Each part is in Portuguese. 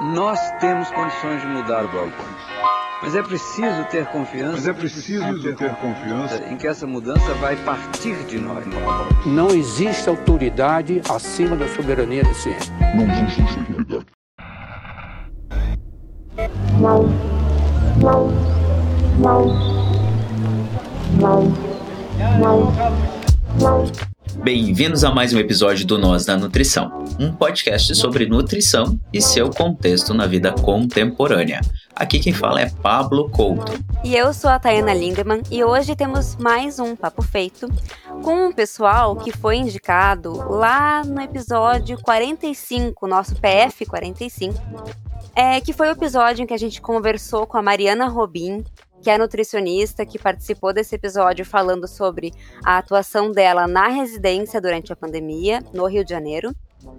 Nós temos condições de mudar o Balcão. Mas é preciso ter confiança. Mas é preciso ter, ter confiança em que essa mudança vai partir de nós. Não existe autoridade acima da soberania da ciência. Não existe autoridade. Não. Não. Não. Não. Não. Não. Bem-vindos a mais um episódio do Nós da Nutrição, um podcast sobre nutrição e seu contexto na vida contemporânea. Aqui quem fala é Pablo Couto. E eu sou a Tayana Lindemann e hoje temos mais um papo feito com um pessoal que foi indicado lá no episódio 45, nosso PF 45, é, que foi o episódio em que a gente conversou com a Mariana Robin, que é nutricionista, que participou desse episódio falando sobre a atuação dela na residência durante a pandemia, no Rio de Janeiro,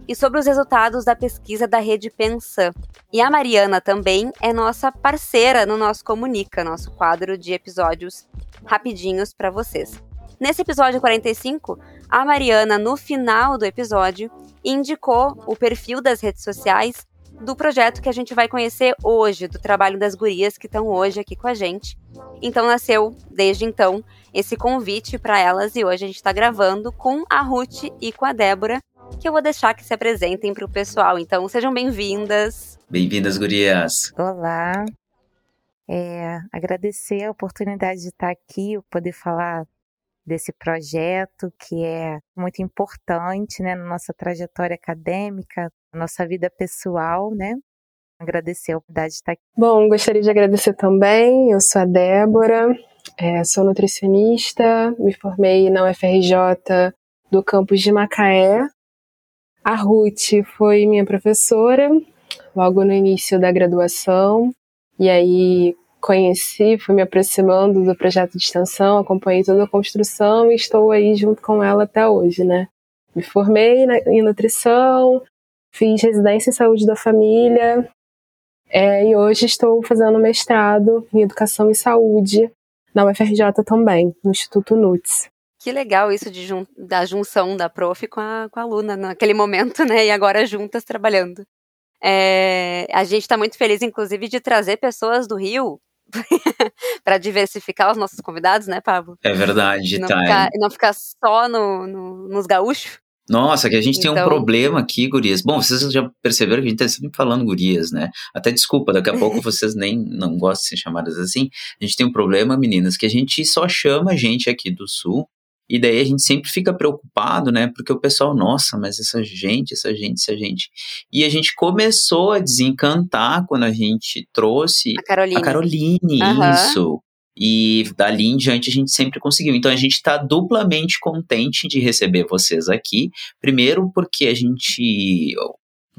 e sobre os resultados da pesquisa da rede Pensan. E a Mariana também é nossa parceira no nosso Comunica, nosso quadro de episódios rapidinhos para vocês. Nesse episódio 45, a Mariana, no final do episódio, indicou o perfil das redes sociais do projeto que a gente vai conhecer hoje, do trabalho das gurias que estão hoje aqui com a gente. Então nasceu, desde então, esse convite para elas e hoje a gente está gravando com a Ruth e com a Débora, que eu vou deixar que se apresentem para o pessoal. Então sejam bem-vindas. Bem-vindas, gurias. Olá. É, agradecer a oportunidade de estar aqui, poder falar desse projeto que é muito importante né, na nossa trajetória acadêmica, na nossa vida pessoal, né? Agradecer a oportunidade de estar aqui. Bom, gostaria de agradecer também. Eu sou a Débora, é, sou nutricionista, me formei na UFRJ do campus de Macaé. A Ruth foi minha professora logo no início da graduação, e aí conheci, fui me aproximando do projeto de extensão, acompanhei toda a construção e estou aí junto com ela até hoje, né? Me formei na, em nutrição, fiz residência em saúde da família é, e hoje estou fazendo mestrado em educação e saúde na UFRJ também, no Instituto NUTS. Que legal isso de jun da junção da prof com a, com a aluna naquele momento, né? E agora juntas trabalhando. É, a gente está muito feliz, inclusive, de trazer pessoas do Rio para diversificar os nossos convidados, né, Pablo? É verdade, não tá. Ficar, não ficar só no, no, nos gaúchos. Nossa, que a gente então... tem um Então problema aqui, gurias. Bom, vocês já perceberam que a gente tá sempre falando gurias, né? Até desculpa, daqui a pouco vocês nem não gostam de ser chamadas assim. A gente tem um problema, meninas, que a gente só chama gente aqui do sul e daí a gente sempre fica preocupado, né? Porque o pessoal, nossa, mas essa gente, essa gente, essa gente. E a gente começou a desencantar quando a gente trouxe a Caroline. A Caroline, Uhum. isso. E dali em diante a gente sempre conseguiu. Então a gente está duplamente contente de receber vocês aqui. Primeiro porque a gente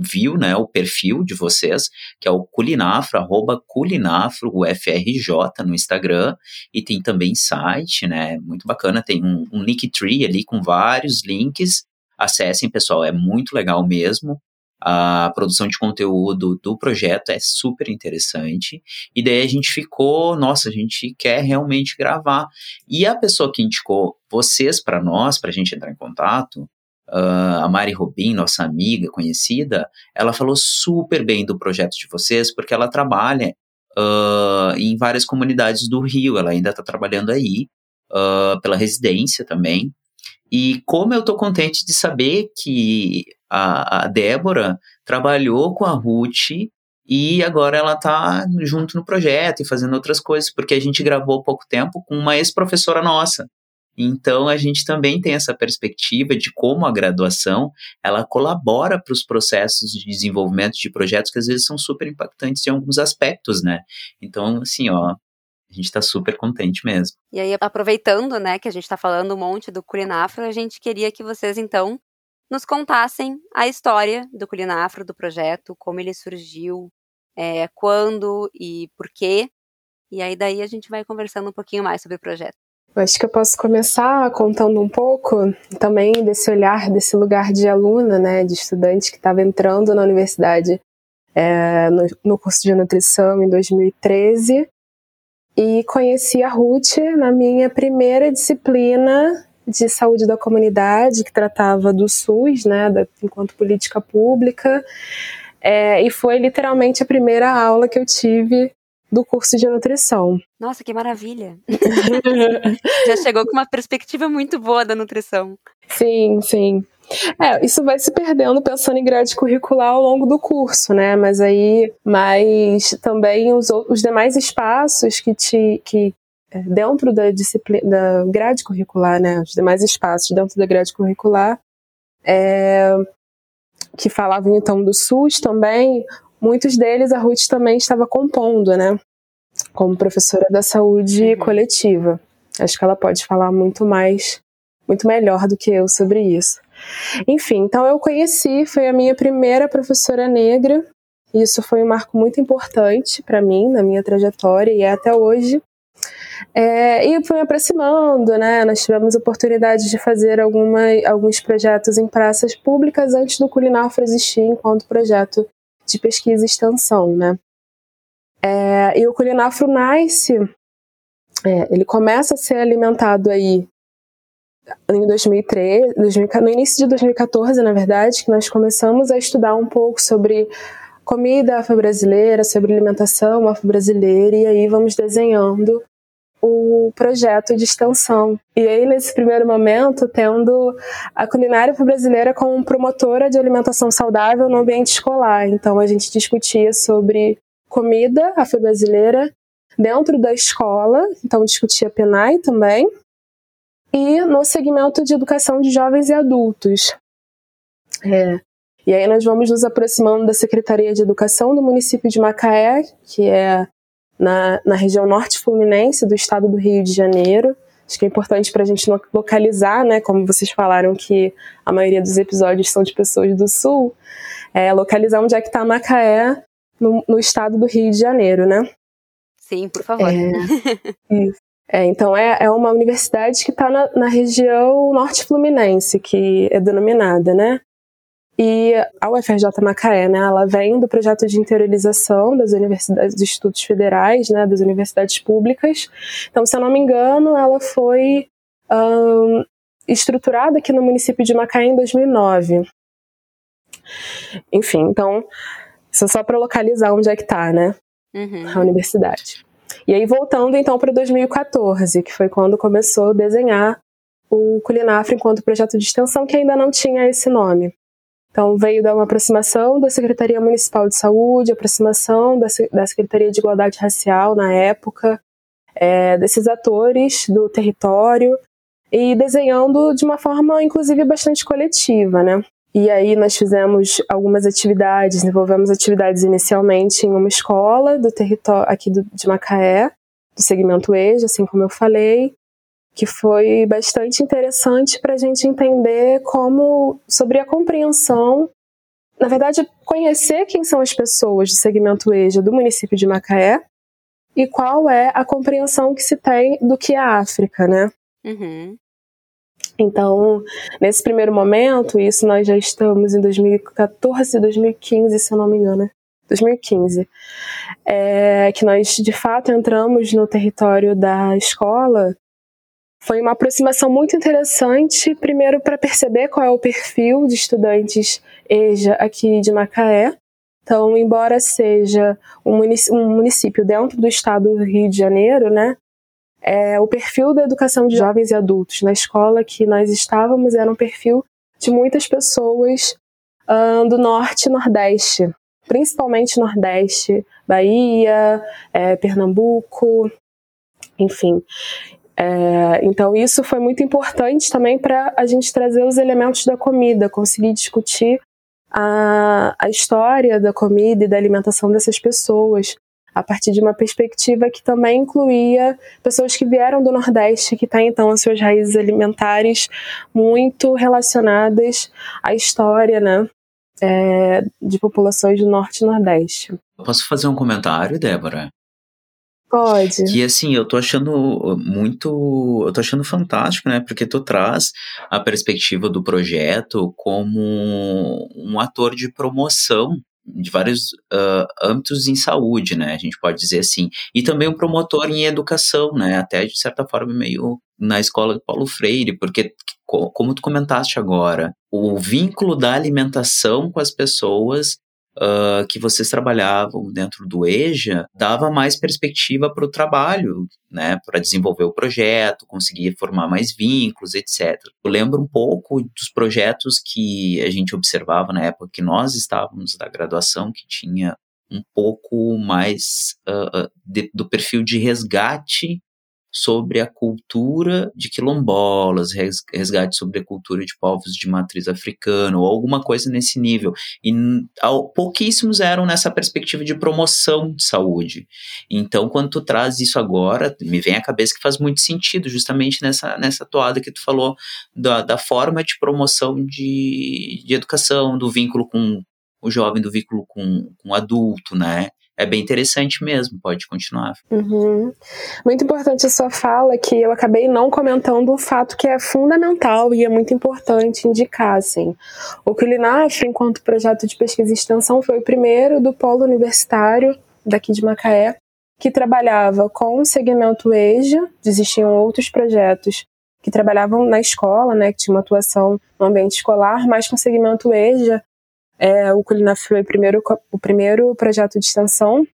viu né, o perfil de vocês, que é o Culinafro, arroba Culinafro, UFRJ no Instagram, e tem também site, né, muito bacana, tem um, um Linktree ali com vários links, acessem pessoal, é muito legal mesmo, a produção de conteúdo do projeto é super interessante, e daí a gente ficou, nossa, a gente quer realmente gravar, e a pessoa que indicou vocês para nós, para a gente entrar em contato, Uh, a Mari Robin, nossa amiga conhecida, ela falou super bem do projeto de vocês, porque ela trabalha uh, em várias comunidades do Rio, ela ainda está trabalhando aí, uh, pela residência também. E como eu estou contente de saber que a, a Débora trabalhou com a Ruth e agora ela está junto no projeto e fazendo outras coisas, porque a gente gravou há pouco tempo com uma ex-professora nossa, então a gente também tem essa perspectiva de como a graduação ela colabora para os processos de desenvolvimento de projetos que às vezes são super impactantes em alguns aspectos, né? Então assim, ó, a gente está super contente mesmo. E aí, aproveitando, né, que a gente está falando um monte do Culinafro, a gente queria que vocês, então, nos contassem a história do Culinafro, do projeto, como ele surgiu, é, quando e por quê. E aí, daí, a gente vai conversando um pouquinho mais sobre o projeto. Acho que eu posso começar contando um pouco também desse olhar, desse lugar de aluna, né, de estudante que estava entrando na universidade é, no, no, curso de nutrição em 2013 e conheci a Ruth na minha primeira disciplina de saúde da comunidade que tratava do SUS, né, da, enquanto política pública. É, e foi literalmente a primeira aula que eu tive do curso de nutrição. Nossa, que maravilha! Já chegou com uma perspectiva muito boa da nutrição. Sim, sim. É, isso vai se perdendo pensando em grade curricular ao longo do curso, né? Mas aí, mas também os, os demais espaços que te que é, dentro da disciplina da grade curricular, né? Os demais espaços dentro da grade curricular é, que falavam então do SUS também, muitos deles a Ruth também estava compondo, né? Como professora da saúde uhum. coletiva. Acho que ela pode falar muito mais, muito melhor do que eu sobre isso. Enfim, então eu conheci, foi a minha primeira professora negra. Isso foi um marco muito importante para mim na minha trajetória e é até hoje. É, e fui me aproximando, né? Nós tivemos oportunidade de fazer alguma, alguns projetos em praças públicas antes do Culinafra existir enquanto projeto de pesquisa e extensão, né? É, e o Culinafro nasce, é, ele começa a ser alimentado aí em 2013, no início de 2014, na verdade, que nós começamos a estudar um pouco sobre comida afro-brasileira, sobre alimentação afro-brasileira, e aí vamos desenhando o projeto de extensão. E aí, nesse primeiro momento, tendo a culinária brasileira como promotora de alimentação saudável no ambiente escolar. Então, a gente discutia sobre comida afro-brasileira dentro da escola, então discutia PENAI também, e no segmento de educação de jovens e adultos. É. E aí nós vamos nos aproximando da Secretaria de Educação do município de Macaé, que é na, na região norte fluminense do estado do Rio de Janeiro. Acho que é importante para a gente localizar, né? Como vocês falaram que a maioria dos episódios são de pessoas do sul, é, localizar onde é que está Macaé no, no, estado do Rio de Janeiro, né? Sim, por favor. É, é, então é, é uma universidade que está na, na região norte fluminense, que é denominada, né? E a UFRJ Macaé, né, ela vem do projeto de interiorização das universidades, dos institutos federais, né, das universidades públicas. Então, se eu não me engano, ela foi um, estruturada aqui no município de Macaé em 2009. Enfim, então, isso é só para localizar onde é que está, né, uhum. a universidade. E aí, voltando então para 2014, que foi quando começou a desenhar o Culinafra enquanto projeto de extensão, que ainda não tinha esse nome. Então, veio dar uma aproximação da Secretaria Municipal de Saúde, aproximação da, da Secretaria de Igualdade Racial na época, é, desses atores do território, e desenhando de uma forma, inclusive, bastante coletiva, né? E aí nós fizemos algumas atividades, desenvolvemos atividades inicialmente em uma escola do território aqui do, de Macaé, do segmento EJA, assim como eu falei, que foi bastante interessante para a gente entender como sobre a compreensão, na verdade, conhecer quem são as pessoas do segmento EJA do município de Macaé e qual é a compreensão que se tem do que é a África, né? Uhum. Então, nesse primeiro momento, isso nós já estamos em 2014, 2015, se eu não me engano, 2015, é, que nós de fato entramos no território da escola foi uma aproximação muito interessante, primeiro para perceber qual é o perfil de estudantes EJA aqui de Macaé. Então, embora seja um município dentro do estado do Rio de Janeiro, né, é, o perfil da educação de jovens e adultos na escola que nós estávamos era um perfil de muitas pessoas uh, do norte e nordeste, principalmente nordeste, Bahia, é, Pernambuco, enfim. É, então, isso foi muito importante também para a gente trazer os elementos da comida, conseguir discutir a, a história da comida e da alimentação dessas pessoas, a partir de uma perspectiva que também incluía pessoas que vieram do Nordeste, que têm então as suas raízes alimentares muito relacionadas à história né, é, de populações do Norte e Nordeste. Posso fazer um comentário, Débora? Pode. Que assim, eu tô achando muito. Eu tô achando fantástico, né? Porque tu traz a perspectiva do projeto como um ator de promoção de vários uh, âmbitos em saúde, né? A gente pode dizer assim. E também um promotor em educação, né? Até de certa forma meio na escola de Paulo Freire, porque como tu comentaste agora, o vínculo da alimentação com as pessoas uh, que vocês trabalhavam dentro do EJA dava mais perspectiva para o trabalho, né, para desenvolver o projeto, conseguir formar mais vínculos, etc. Eu lembro um pouco dos projetos que a gente observava na época que nós estávamos da graduação, que tinha um pouco mais uh, de, do perfil de resgate sobre a cultura de quilombolas, resgate sobre a cultura de povos de matriz africana, ou alguma coisa nesse nível. E pouquíssimos eram nessa perspectiva de promoção de saúde. Então, quando tu traz isso agora, me vem à cabeça que faz muito sentido, justamente nessa, nessa toada que tu falou, da, da forma de promoção de, de educação, do vínculo com o jovem, do vínculo com, com o adulto, né? É bem interessante mesmo, pode continuar. Uhum. Muito importante a sua fala, que eu acabei não comentando o fato que é fundamental e é muito importante indicar, assim. O Culinaf, enquanto projeto de pesquisa e extensão, foi o primeiro do polo universitário daqui de Macaé, que trabalhava com o segmento EJA, existiam outros projetos que trabalhavam na escola, né, que tinha uma atuação no ambiente escolar, mas com o segmento EJA, é, o Culinaf foi o primeiro, o primeiro projeto de extensão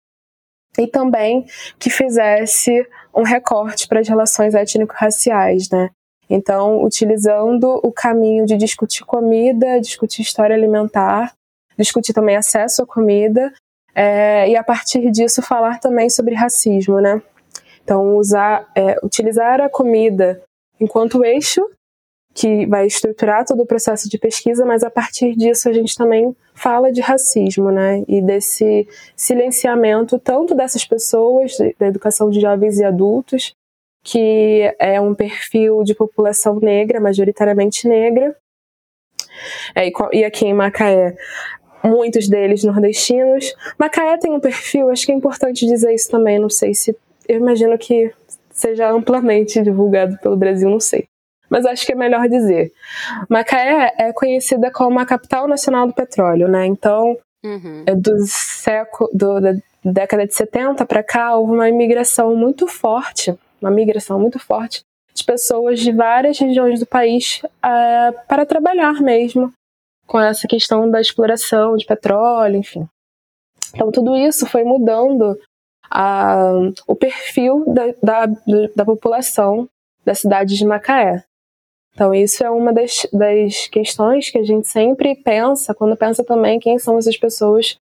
e também que fizesse um recorte para as relações étnico-raciais, né? Então, utilizando o caminho de discutir comida, discutir história alimentar, discutir também acesso à comida, é, e a partir disso falar também sobre racismo, né? Então, usar, é, utilizar a comida enquanto eixo que vai estruturar todo o processo de pesquisa, mas a partir disso a gente também fala de racismo, né? E desse silenciamento tanto dessas pessoas, da educação de jovens e adultos, que é um perfil de população negra, majoritariamente negra. É, e aqui em Macaé, muitos deles nordestinos. Macaé tem um perfil, acho que é importante dizer isso também, não sei se. Eu imagino que seja amplamente divulgado pelo Brasil, não sei mas acho que é melhor dizer. Macaé é conhecida como a capital nacional do petróleo, né? Então, uhum. É do século, do, da década de 70 para cá, houve uma imigração muito forte, uma migração muito forte de pessoas de várias regiões do país uh, para trabalhar mesmo com essa questão da exploração de petróleo, enfim. Então, tudo isso foi mudando a, o perfil da, da, da população da cidade de Macaé. Então, isso é uma das, das questões que a gente sempre pensa, quando pensa também quem são essas pessoas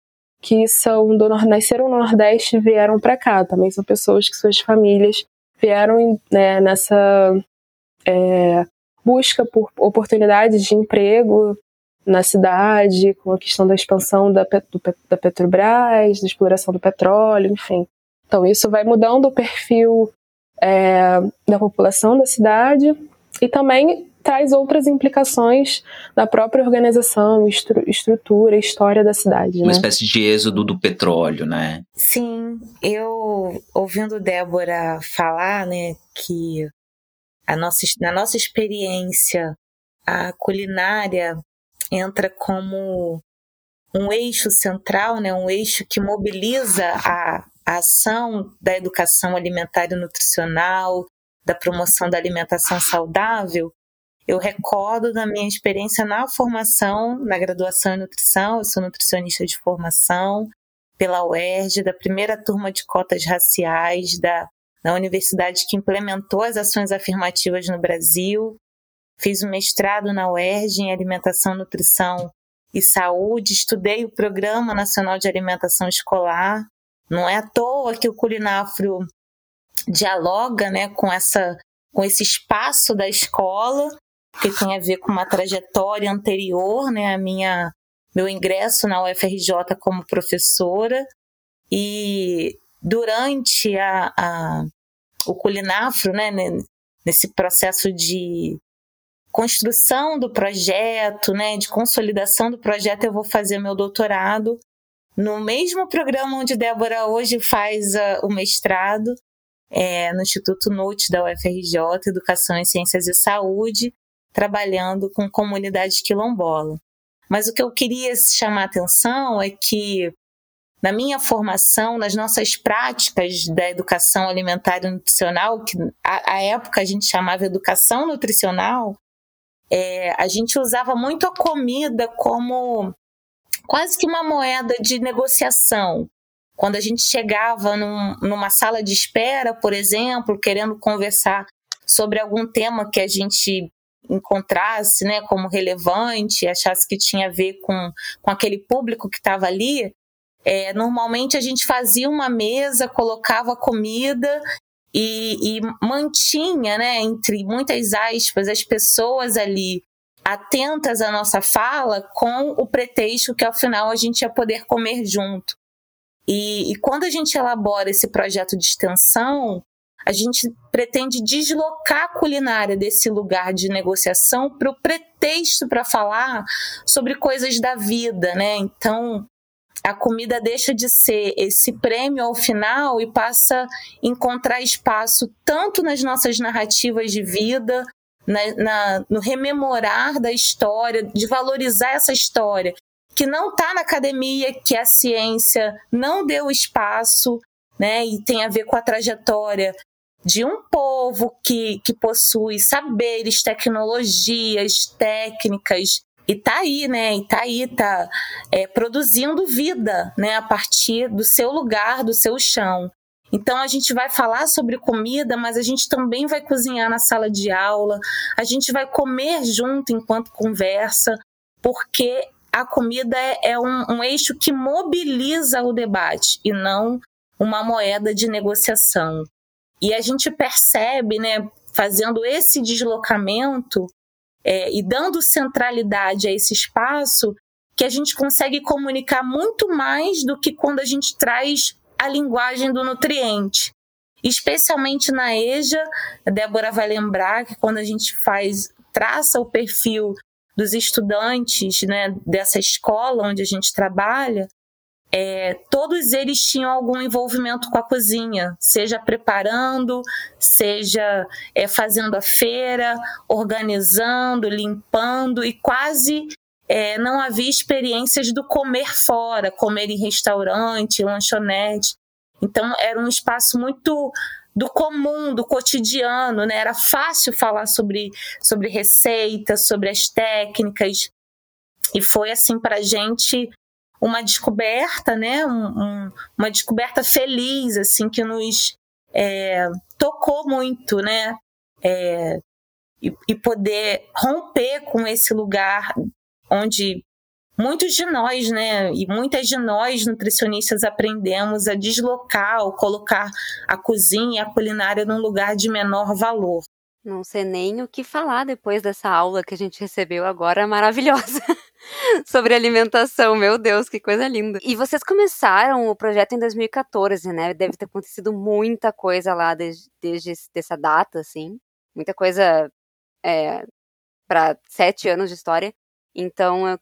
que são do nasceram no Nordeste e vieram para cá. Também são pessoas que suas famílias vieram né, nessa é, busca por oportunidades de emprego na cidade, com a questão da expansão da, do, da Petrobras, da exploração do petróleo, enfim. Então, isso vai mudando o perfil é, da população da cidade e também traz outras implicações da própria organização, estru estrutura, história da cidade. Uma né? espécie de êxodo do petróleo, né? Sim, eu ouvindo Débora falar, né, que a nossa, na nossa experiência a culinária entra como um eixo central, né, um eixo que mobiliza a, a ação da educação alimentar e nutricional, da promoção da alimentação saudável, eu recordo da minha experiência na formação, na graduação em nutrição, eu sou nutricionista de formação pela UERJ, da primeira turma de cotas raciais da, da universidade que implementou as ações afirmativas no Brasil. Fiz um mestrado na UERJ em alimentação, nutrição e saúde, estudei o Programa Nacional de Alimentação Escolar. Não é à toa que o Culinafro dialoga né, com, essa, com esse espaço da escola, que tem a ver com uma trajetória anterior, né, a minha, meu ingresso na UFRJ como professora. E durante a, a, o Culinafro, né, nesse processo de construção do projeto, né, de consolidação do projeto, eu vou fazer meu doutorado no mesmo programa onde Débora hoje faz a, o mestrado, é, no Instituto NUT da UFRJ, Educação em Ciências e Saúde, trabalhando com comunidade quilombola. Mas o que eu queria chamar a atenção é que, na minha formação, nas nossas práticas da educação alimentar e nutricional, que à época a gente chamava educação nutricional, é, a gente usava muito a comida como quase que uma moeda de negociação. Quando a gente chegava num, numa sala de espera, por exemplo, querendo conversar sobre algum tema que a gente encontrasse né, como relevante, achasse que tinha a ver com, com aquele público que estava ali, é, normalmente a gente fazia uma mesa, colocava comida e, e mantinha, né, entre muitas aspas, as pessoas ali atentas à nossa fala com o pretexto que ao final a gente ia poder comer junto. E, e quando a gente elabora esse projeto de extensão, a gente pretende deslocar a culinária desse lugar de negociação para o pretexto para falar sobre coisas da vida, né? Então, a comida deixa de ser esse prêmio ao final e passa a encontrar espaço tanto nas nossas narrativas de vida, na, na, no rememorar da história, de valorizar essa história, que não está na academia, que a ciência não deu espaço, né, e tem a ver com a trajetória de um povo que, que possui saberes, tecnologias, técnicas, e tá aí, né? E tá aí, tá é, produzindo vida, né? A partir do seu lugar, do seu chão. Então a gente vai falar sobre comida, mas a gente também vai cozinhar na sala de aula, a gente vai comer junto enquanto conversa, porque a comida é, é um, um eixo que mobiliza o debate e não uma moeda de negociação. E a gente percebe, né, fazendo esse deslocamento é, e dando centralidade a esse espaço, que a gente consegue comunicar muito mais do que quando a gente traz a linguagem do nutriente. Especialmente na EJA, a Débora vai lembrar que quando a gente faz, traça o perfil dos estudantes né, dessa escola onde a gente trabalha, é, todos eles tinham algum envolvimento com a cozinha, seja preparando, seja é, fazendo a feira, organizando, limpando, e quase é, não havia experiências do comer fora, comer em restaurante, lanchonete. Então era um espaço muito do comum, do cotidiano, né? Era fácil falar sobre, sobre receitas, sobre as técnicas. E foi assim para a gente uma descoberta, né? Um, um, uma descoberta feliz, assim, que nos é, tocou muito, né? É, e, e poder romper com esse lugar onde muitos de nós, né, e muitas de nós nutricionistas aprendemos a deslocar ou colocar a cozinha e a culinária num lugar de menor valor. Não sei nem o que falar depois dessa aula que a gente recebeu agora maravilhosa. sobre alimentação. Meu Deus, que coisa linda. E vocês começaram o projeto em 2014, né? Deve ter acontecido muita coisa lá desde, desde essa data, assim. Muita coisa é, para sete anos de história. Então,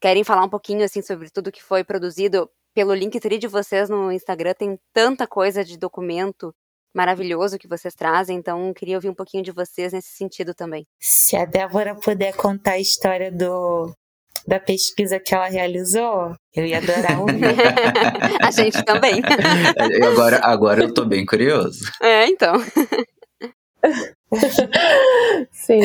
querem falar um pouquinho, assim, sobre tudo que foi produzido pelo Linktree de vocês no Instagram. Tem tanta coisa de documento maravilhoso que vocês trazem, então queria ouvir um pouquinho de vocês nesse sentido também. Se a Débora puder contar a história do da pesquisa que ela realizou, eu ia adorar ouvir. a gente também. agora, agora eu tô bem curioso. É, então. Sim,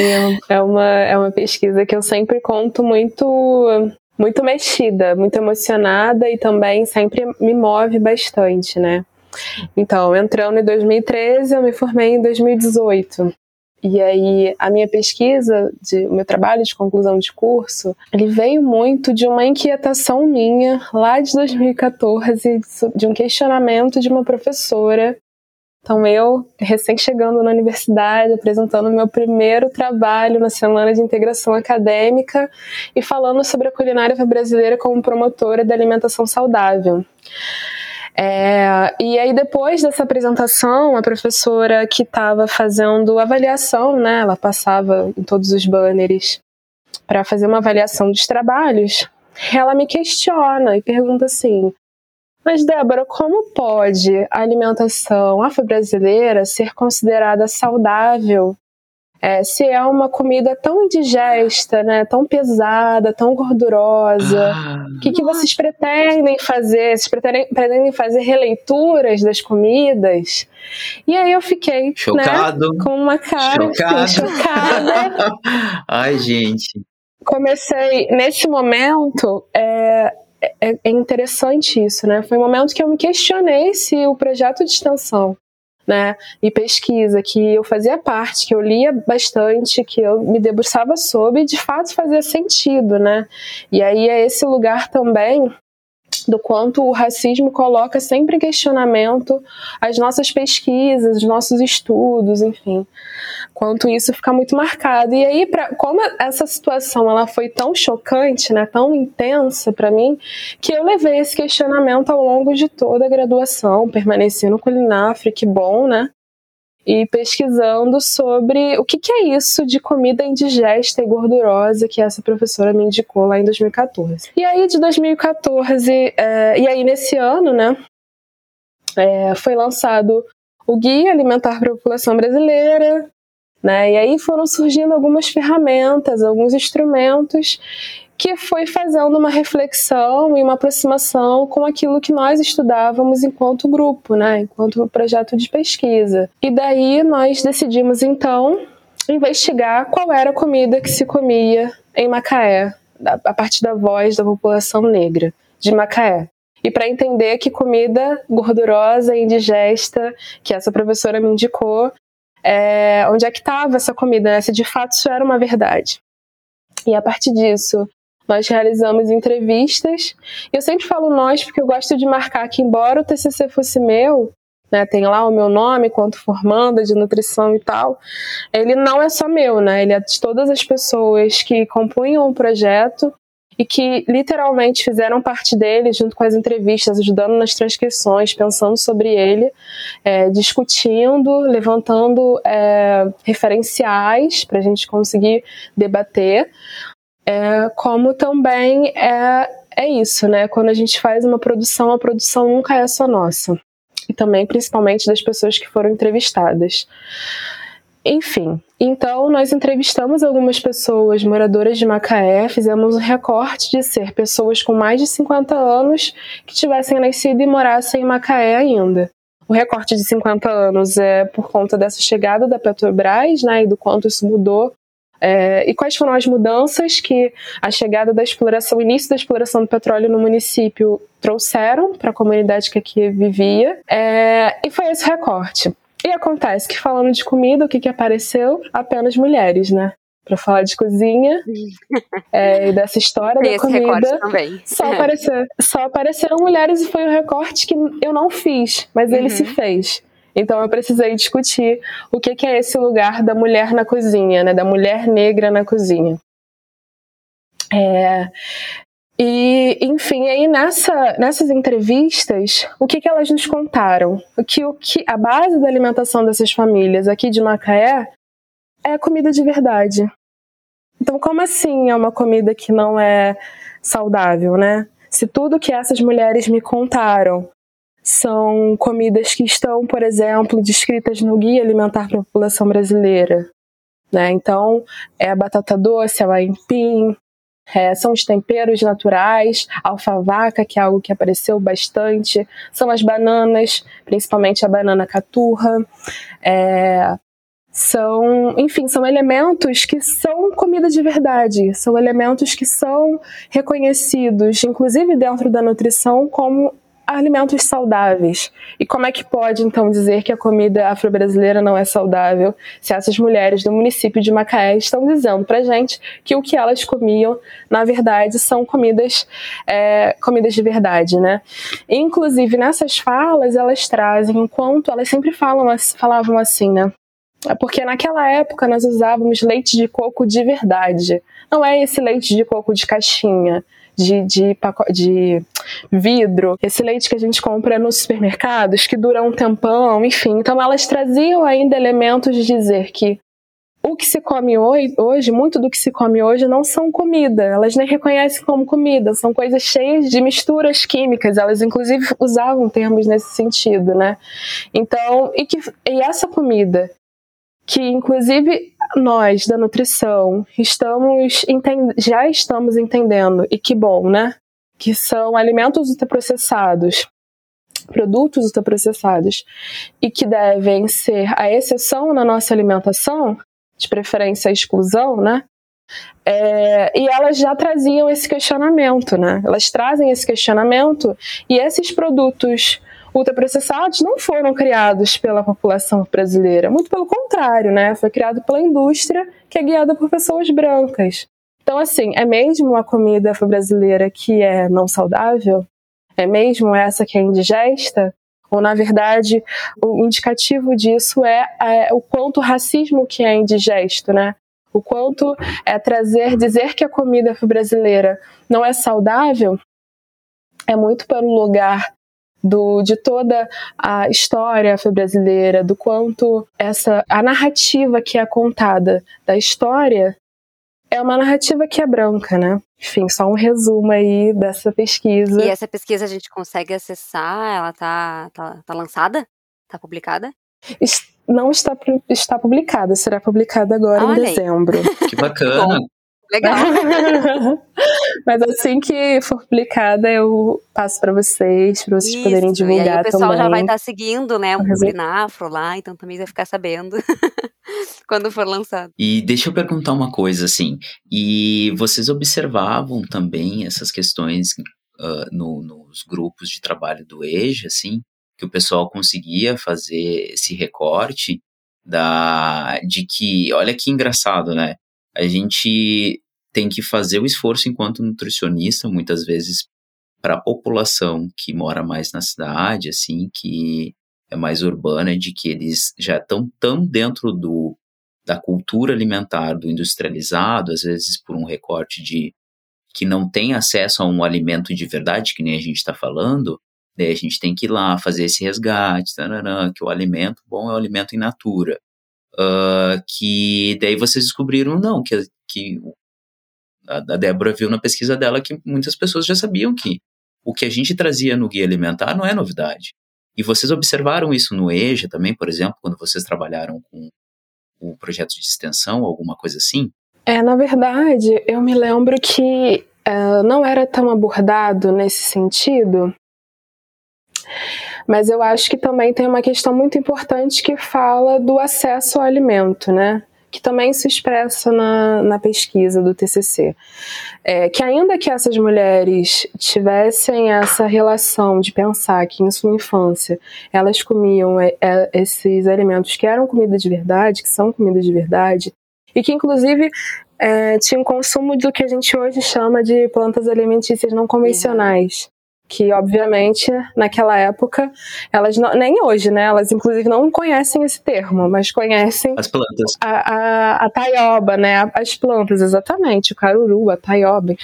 é uma, é uma pesquisa que eu sempre conto muito muito mexida, muito emocionada e também sempre me move bastante, né? Então, entrando em 2013, eu me formei em 2018. E aí, a minha pesquisa, de, o meu trabalho de conclusão de curso, ele veio muito de uma inquietação minha, lá de 2014, de um questionamento de uma professora. Então, eu, recém chegando na universidade, apresentando meu primeiro trabalho na Semana de Integração Acadêmica e falando sobre a culinária brasileira como promotora da alimentação saudável. É, e aí, depois dessa apresentação, a professora que estava fazendo avaliação, né, ela passava em todos os banners para fazer uma avaliação dos trabalhos, ela me questiona e pergunta assim: Mas, Débora, como pode a alimentação afro-brasileira ser considerada saudável é, se é uma comida tão indigesta, né, tão pesada, tão gordurosa, ah, o que, que vocês pretendem fazer? Vocês pretendem, pretendem, fazer releituras das comidas? E aí eu fiquei né, Chocado. Né, com uma cara assim, Chocado. chocada. Ai, gente. Comecei, nesse momento, é, é, é interessante isso, né? Foi um momento que eu me questionei se o projeto de extensão né, e pesquisa que eu fazia parte, que eu lia bastante, que eu me debruçava sobre, de fato fazia sentido, né? E aí é esse lugar também do quanto o racismo coloca sempre em questionamento as nossas pesquisas, os nossos estudos, enfim. Quanto isso fica muito marcado. E aí, pra, como essa situação ela foi tão chocante, né, tão intensa para mim, que eu levei esse questionamento ao longo de toda a graduação, permaneci no Culinafre, que bom, né? E pesquisando sobre o que, que, é isso de comida indigesta e gordurosa que essa professora me indicou lá em 2014. E aí, de 2014, é, e aí nesse ano, né, é, foi lançado o Guia Alimentar para a População Brasileira, né, e aí foram surgindo algumas ferramentas, alguns instrumentos que foi fazendo uma reflexão e uma aproximação com aquilo que nós estudávamos enquanto grupo, né, enquanto projeto de pesquisa. E daí nós decidimos então investigar qual era a comida que se comia em Macaé, a partir da voz da população negra de Macaé. E para entender que comida gordurosa e indigesta, que essa professora me indicou, é, onde é que estava essa comida, né? se de fato isso era uma verdade. E a partir disso, nós realizamos entrevistas. Eu sempre falo nós porque eu gosto de marcar que, embora o TCC fosse meu, né, tem lá o meu nome quanto formanda de nutrição e tal, ele não é só meu, né? Ele é de todas as pessoas que compunham o projeto e que literalmente fizeram parte dele junto com as entrevistas, ajudando nas transcrições, pensando sobre ele, é, discutindo, levantando é, referenciais para a gente conseguir debater, é, como também é, é isso, né? Quando a gente faz uma produção, a produção nunca é só nossa. E também, principalmente, das pessoas que foram entrevistadas. Enfim, então nós entrevistamos algumas pessoas moradoras de Macaé, fizemos um recorte de ser pessoas com mais de 50 anos que tivessem nascido e morassem em Macaé ainda. O recorte de 50 anos é por conta dessa chegada da Petrobras, né, e do quanto isso mudou é, e quais foram as mudanças que a chegada da exploração, o início da exploração do petróleo no município trouxeram para a comunidade que aqui vivia? É, e foi esse recorte. E acontece que falando de comida, o que, que apareceu? Apenas mulheres, né? Para falar de cozinha é, e dessa história Tem da comida. Só, apareceu, só apareceram mulheres e foi um recorte que eu não fiz, mas uhum. ele se fez. Então eu precisei discutir o que, é esse lugar da mulher na cozinha, né, da mulher negra na cozinha. É, e, enfim, aí nessa, nessas entrevistas, o que, que elas nos contaram? Que, o que a base da alimentação dessas famílias aqui de Macaé é a comida de verdade. Então, como assim é uma comida que não é saudável, né? Se tudo que essas mulheres me contaram são comidas que estão, por exemplo, descritas no Guia Alimentar para a População Brasileira. Né? Então, é a batata doce, é o aipim, é, são os temperos naturais, alfavaca, que é algo que apareceu bastante, são as bananas, principalmente a banana caturra, é, são, enfim, são elementos que são comida de verdade, são elementos que são reconhecidos, inclusive dentro da nutrição, como alimentos saudáveis. E como é que pode, então, dizer que a comida afro-brasileira não é saudável se essas mulheres do município de Macaé estão dizendo pra gente que o que elas comiam, na verdade, são comidas, é, comidas de verdade, né? Inclusive, nessas falas, elas trazem, enquanto elas sempre falam, falavam assim, né? É porque naquela época nós usávamos leite de coco de verdade. Não é esse leite de coco de caixinha de, de, de vidro, esse leite que a gente compra nos supermercados, que dura um tempão, enfim. Então elas traziam ainda elementos de dizer que o que se come hoje, muito do que se come hoje não são comida, elas nem reconhecem como comida, são coisas cheias de misturas químicas, elas inclusive usavam termos nesse sentido, né? Então, e, que, e essa comida, que inclusive nós da nutrição estamos já estamos entendendo, e que bom, né? Que são alimentos ultraprocessados, produtos ultraprocessados, e que devem ser a exceção na nossa alimentação, de preferência a exclusão, né? É, e elas já traziam esse questionamento, né? Elas trazem esse questionamento e esses produtos ultraprocessados não foram criados pela população brasileira, muito pelo contrário, né? Foi criado pela indústria que é guiada por pessoas brancas. Então, assim, é mesmo uma comida brasileira que é não saudável? É mesmo essa que é indigesta? Ou, na verdade, o indicativo disso é, é o quanto o racismo que é indigesto, né? O quanto é trazer, dizer que a comida brasileira não é saudável é muito pelo lugar do, de toda a história brasileira, do quanto essa a narrativa que é contada da história é uma narrativa que é branca, né? Enfim, só um resumo aí dessa pesquisa. E essa pesquisa a gente consegue acessar? Ela tá, tá, tá lançada? Tá publicada? Não está, está publicada, será publicada agora Olha em dezembro. Que bacana. Legal. Mas assim que for publicada, eu passo para vocês, para vocês Isso, poderem divulgar também. o pessoal também. já vai estar tá seguindo, né, o Binafro lá, então também vai ficar sabendo quando for lançado. E deixa eu perguntar uma coisa, assim, e vocês observavam também essas questões uh, no, nos grupos de trabalho do EJA, assim, que o pessoal conseguia fazer esse recorte da de que, olha que engraçado, né? A gente tem que fazer o esforço enquanto nutricionista, muitas vezes, para a população que mora mais na cidade, assim, que é mais urbana, de que eles já estão tão dentro do, da cultura alimentar, do industrializado, às vezes por um recorte de que não tem acesso a um alimento de verdade, que nem a gente está falando, daí a gente tem que ir lá fazer esse resgate, que o alimento bom é o alimento in natura. Uh, que daí vocês descobriram, não, que, que a, Débora viu na pesquisa dela que muitas pessoas já sabiam que o que a gente trazia no guia alimentar não é novidade. E vocês observaram isso no EJA também, por exemplo, quando vocês trabalharam com o projeto de extensão, alguma coisa assim? É, na verdade, eu me lembro que uh, não era tão abordado nesse sentido, mas eu acho que também tem uma questão muito importante que fala do acesso ao alimento, né? que também se expressa na, na pesquisa do TCC. É, que ainda que essas mulheres tivessem essa relação de pensar que em sua infância elas comiam é, é, esses alimentos que eram comida de verdade, que são comida de verdade, e que inclusive é, tinham consumo do que a gente hoje chama de plantas alimentícias não convencionais que obviamente naquela época elas não, nem hoje, né? Elas inclusive não conhecem esse termo, mas conhecem as plantas, a, a, a taioba, né? As plantas, exatamente, o caruru, a taioba.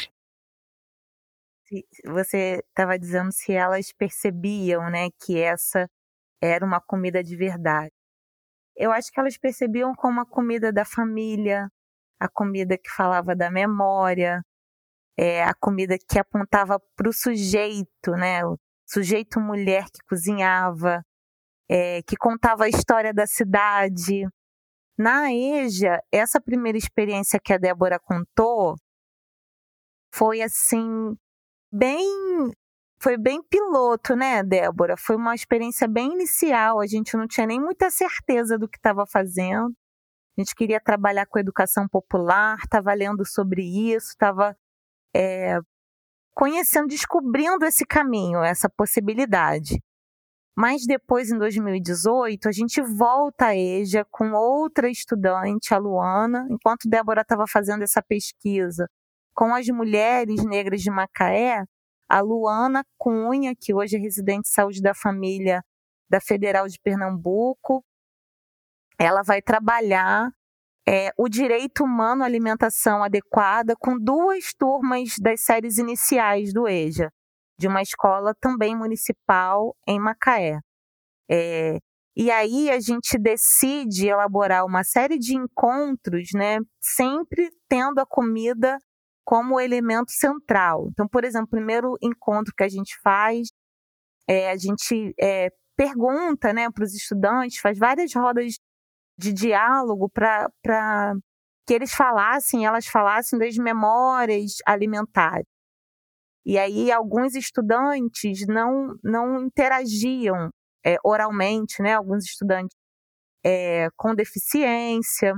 Você estava dizendo se elas percebiam, né, que essa era uma comida de verdade. Eu acho que elas percebiam como a comida da família, a comida que falava da memória, é, a comida que apontava para o sujeito, né? O sujeito mulher que cozinhava, é, que contava a história da cidade. Na EJA, essa primeira experiência que a Débora contou foi assim, bem. Foi bem piloto, né, Débora? Foi uma experiência bem inicial. A gente não tinha nem muita certeza do que estava fazendo. A gente queria trabalhar com educação popular, estava lendo sobre isso, estava é, conhecendo, descobrindo esse caminho, essa possibilidade. Mas depois, em 2018, a gente volta a EJA com outra estudante, a Luana, enquanto Débora estava fazendo essa pesquisa com as mulheres negras de Macaé, a Luana Cunha, que hoje é residente de saúde da família da Federal de Pernambuco, ela vai trabalhar é, o direito humano à alimentação adequada com duas turmas das séries iniciais do EJA, de uma escola também municipal em Macaé. É, e aí a gente decide elaborar uma série de encontros, né, sempre tendo a comida como elemento central. Então, por exemplo, o primeiro encontro que a gente faz, é, a gente é, pergunta né, para os estudantes, faz várias rodas de diálogo para que eles falassem, elas falassem das memórias alimentares. E aí alguns estudantes não, não interagiam é, oralmente, né? Alguns estudantes é, com deficiência.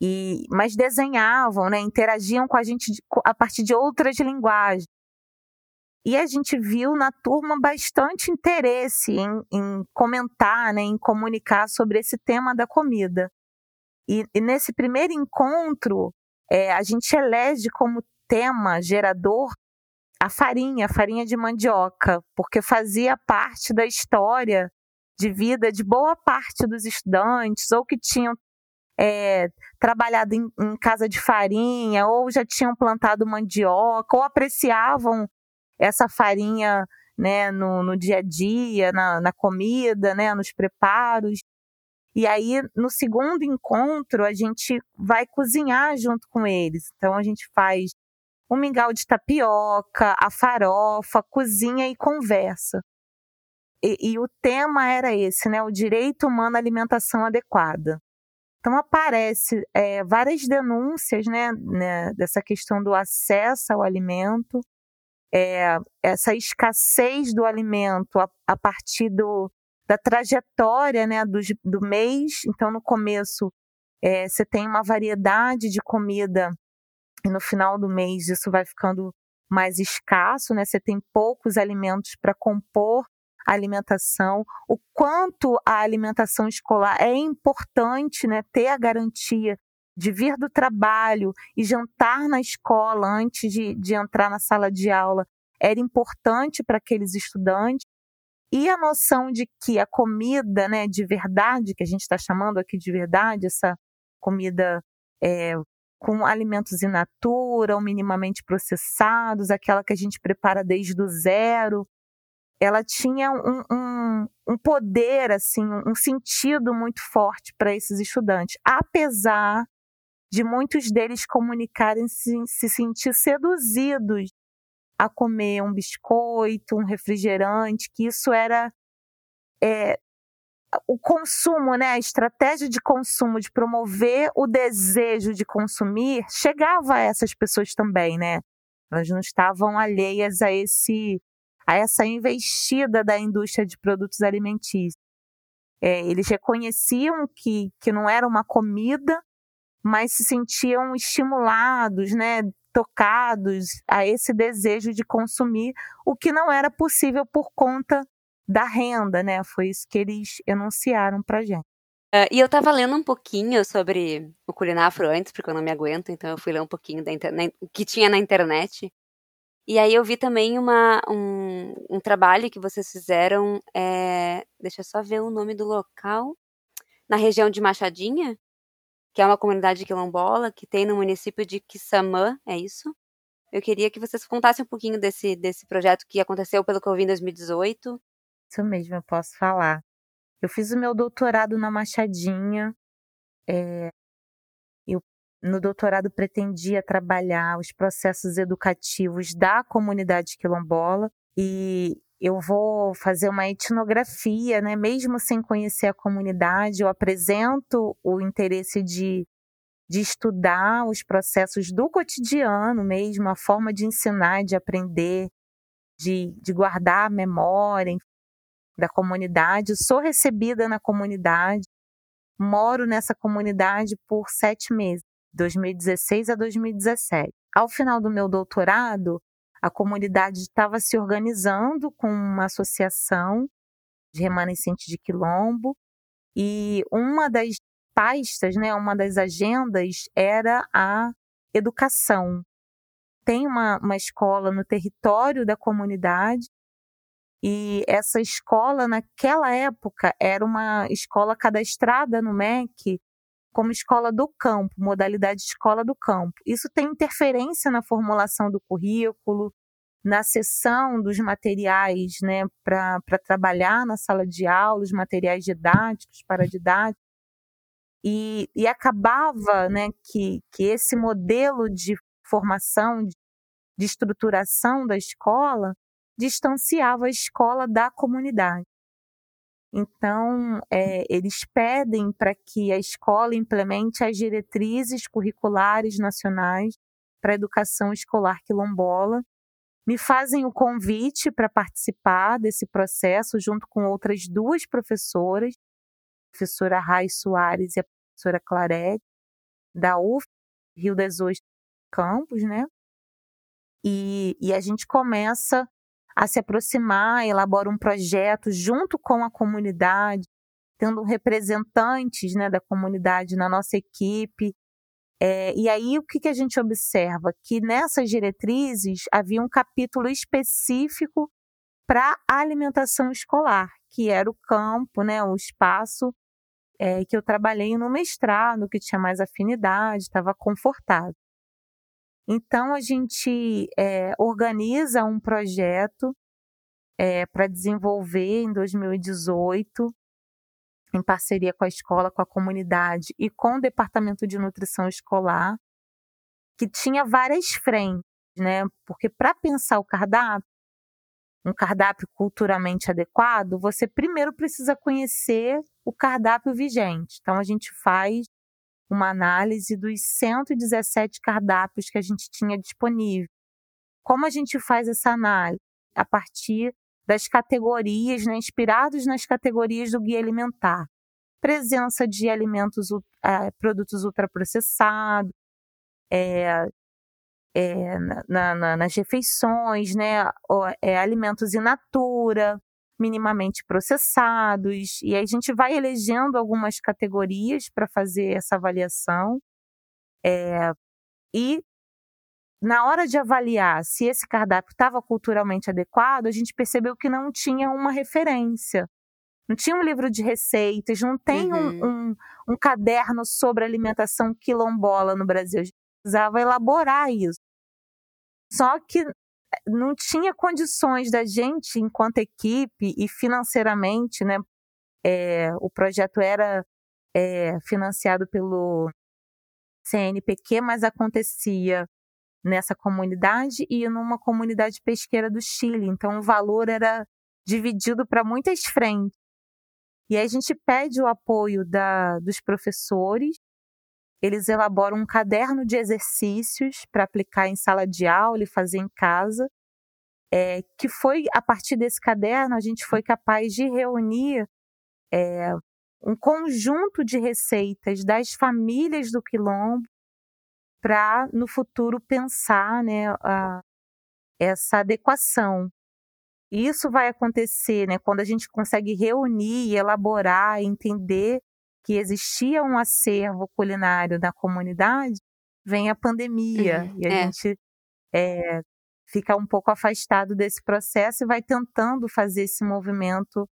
E, mas desenhavam, né, interagiam com a gente a partir de outras linguagens. E a gente viu na turma bastante interesse em, em comentar, né, em comunicar sobre esse tema da comida. E, e nesse primeiro encontro, é, a gente elege como tema gerador a farinha, a farinha de mandioca, porque fazia parte da história de vida de boa parte dos estudantes, ou que tinham é, trabalhado em, em, casa de farinha, ou já tinham plantado mandioca, ou apreciavam essa farinha né, no, no dia a dia, na, na comida, né, nos preparos. E aí, no segundo encontro, a gente vai cozinhar junto com eles. Então, a gente faz o mingau de tapioca, a farofa, cozinha e conversa. E, e, o tema era esse, né? O direito humano à alimentação adequada. Então aparece é, várias denúncias, né, né, dessa questão do acesso ao alimento, é, essa escassez do alimento a, a partir do, da trajetória, né, do, do mês. Então no começo é, você tem uma variedade de comida e no final do mês isso vai ficando mais escasso, né? Você tem poucos alimentos para compor a alimentação, o quanto a alimentação escolar é importante, né? Ter a garantia de vir do trabalho e jantar na escola antes de, de entrar na sala de aula era importante para aqueles estudantes. E a noção de que a comida né, de verdade, que a gente está chamando aqui de verdade, essa comida é, com alimentos in natura ou minimamente processados, aquela que a gente prepara desde o zero. Ela tinha um, um, um poder, assim, um sentido muito forte para esses estudantes, apesar de muitos deles comunicarem se, se sentir seduzidos a comer um biscoito, um refrigerante, que isso era é, o consumo, né, a estratégia de consumo, de promover o desejo de consumir, chegava a essas pessoas também, né? Elas não estavam alheias a esse a essa investida da indústria de produtos alimentícios. É, eles reconheciam que, que não era uma comida, mas se sentiam estimulados, né, tocados a esse desejo de consumir, o que não era possível por conta da renda, né? Foi isso que eles enunciaram pra gente. Uh, e eu tava lendo um pouquinho sobre o Culinafro antes, porque eu não me aguento, então eu fui ler um pouquinho da internet, o que tinha na internet. E aí eu vi também uma, um, um trabalho que vocês fizeram, é, deixa eu só ver o nome do local, na região de Machadinha, que é uma comunidade quilombola que tem no município de Quissamã, é isso? Eu queria que vocês contassem um pouquinho desse, desse projeto que aconteceu, pelo que eu vi em 2018, isso mesmo, eu posso falar. Eu fiz o meu doutorado na Machadinha. É, eu, no doutorado, pretendia trabalhar os processos educativos da comunidade quilombola e eu vou fazer uma etnografia, né? Mesmo sem conhecer a comunidade, eu apresento o interesse de, de estudar os processos do cotidiano mesmo, a forma de ensinar, de aprender, de, de guardar a memória, da comunidade, sou recebida na comunidade, moro nessa comunidade por sete meses, 2016 a 2017. Ao final do meu doutorado, a comunidade estava se organizando com uma associação de remanescente de quilombo e uma das pastas, né, uma das agendas era a educação. Tem uma, uma escola no território da comunidade e essa escola, naquela época, era uma escola cadastrada no MEC como escola do campo, modalidade de escola do campo. Isso tem interferência na formulação do currículo, na sessão dos materiais né, para trabalhar na sala de aula, os materiais didáticos, paradidáticos. E, e acabava né, que, que esse modelo de formação, de, de estruturação da escola, distanciava a escola da comunidade. Então, é, eles pedem para que a escola implemente as diretrizes curriculares nacionais para a educação escolar quilombola. Me fazem o convite para participar desse processo junto com outras duas professoras, a professora Rai Soares e a professora Clarete. da UF, Rio das Ostras Campos, né? E, e a gente começa a se aproximar, elabora um projeto junto com a comunidade, tendo representantes né, da comunidade na nossa equipe. É, e aí, o que, que a gente observa? Que nessas diretrizes havia um capítulo específico para a alimentação escolar, que era o campo, né, o espaço é, que eu trabalhei no mestrado, que tinha mais afinidade, estava confortável. Então, a gente é, organiza um projeto é, para desenvolver em 2018, em parceria com a escola, com a comunidade e com o departamento de nutrição escolar, que tinha várias frentes, né? Porque para pensar o cardápio, um cardápio culturalmente adequado, você primeiro precisa conhecer o cardápio vigente. Então, a gente faz uma análise dos 117 cardápios que a gente tinha disponível. Como a gente faz essa análise? A partir das categorias, né, inspirados nas categorias do guia alimentar. Presença de alimentos, é, produtos ultraprocessados, é, é, na, na, nas refeições, né, é, alimentos in natura, minimamente processados, e aí a gente vai elegendo algumas categorias para fazer essa avaliação. É, e na hora de avaliar se esse cardápio estava culturalmente adequado, a gente percebeu que não tinha uma referência. Não tinha um livro de receitas, não tem uhum. um, um, um, caderno sobre alimentação quilombola no Brasil. A gente precisava elaborar isso. Só que não tinha condições da gente, enquanto equipe e financeiramente, né? É, o projeto era é, financiado pelo CNPq, mas acontecia nessa comunidade e numa comunidade pesqueira do Chile. Então, o valor era dividido para muitas frentes. E aí a gente pede o apoio da, dos professores eles elaboram um caderno de exercícios para aplicar em sala de aula e fazer em casa, é, que foi a partir desse caderno a gente foi capaz de reunir é, um conjunto de receitas das famílias do quilombo para no futuro pensar né, a, essa adequação. Isso vai acontecer né, quando a gente consegue reunir, elaborar, entender que existia um acervo culinário na comunidade, vem a pandemia uhum, e a é. gente é, fica um pouco afastado desse processo e vai tentando fazer esse movimento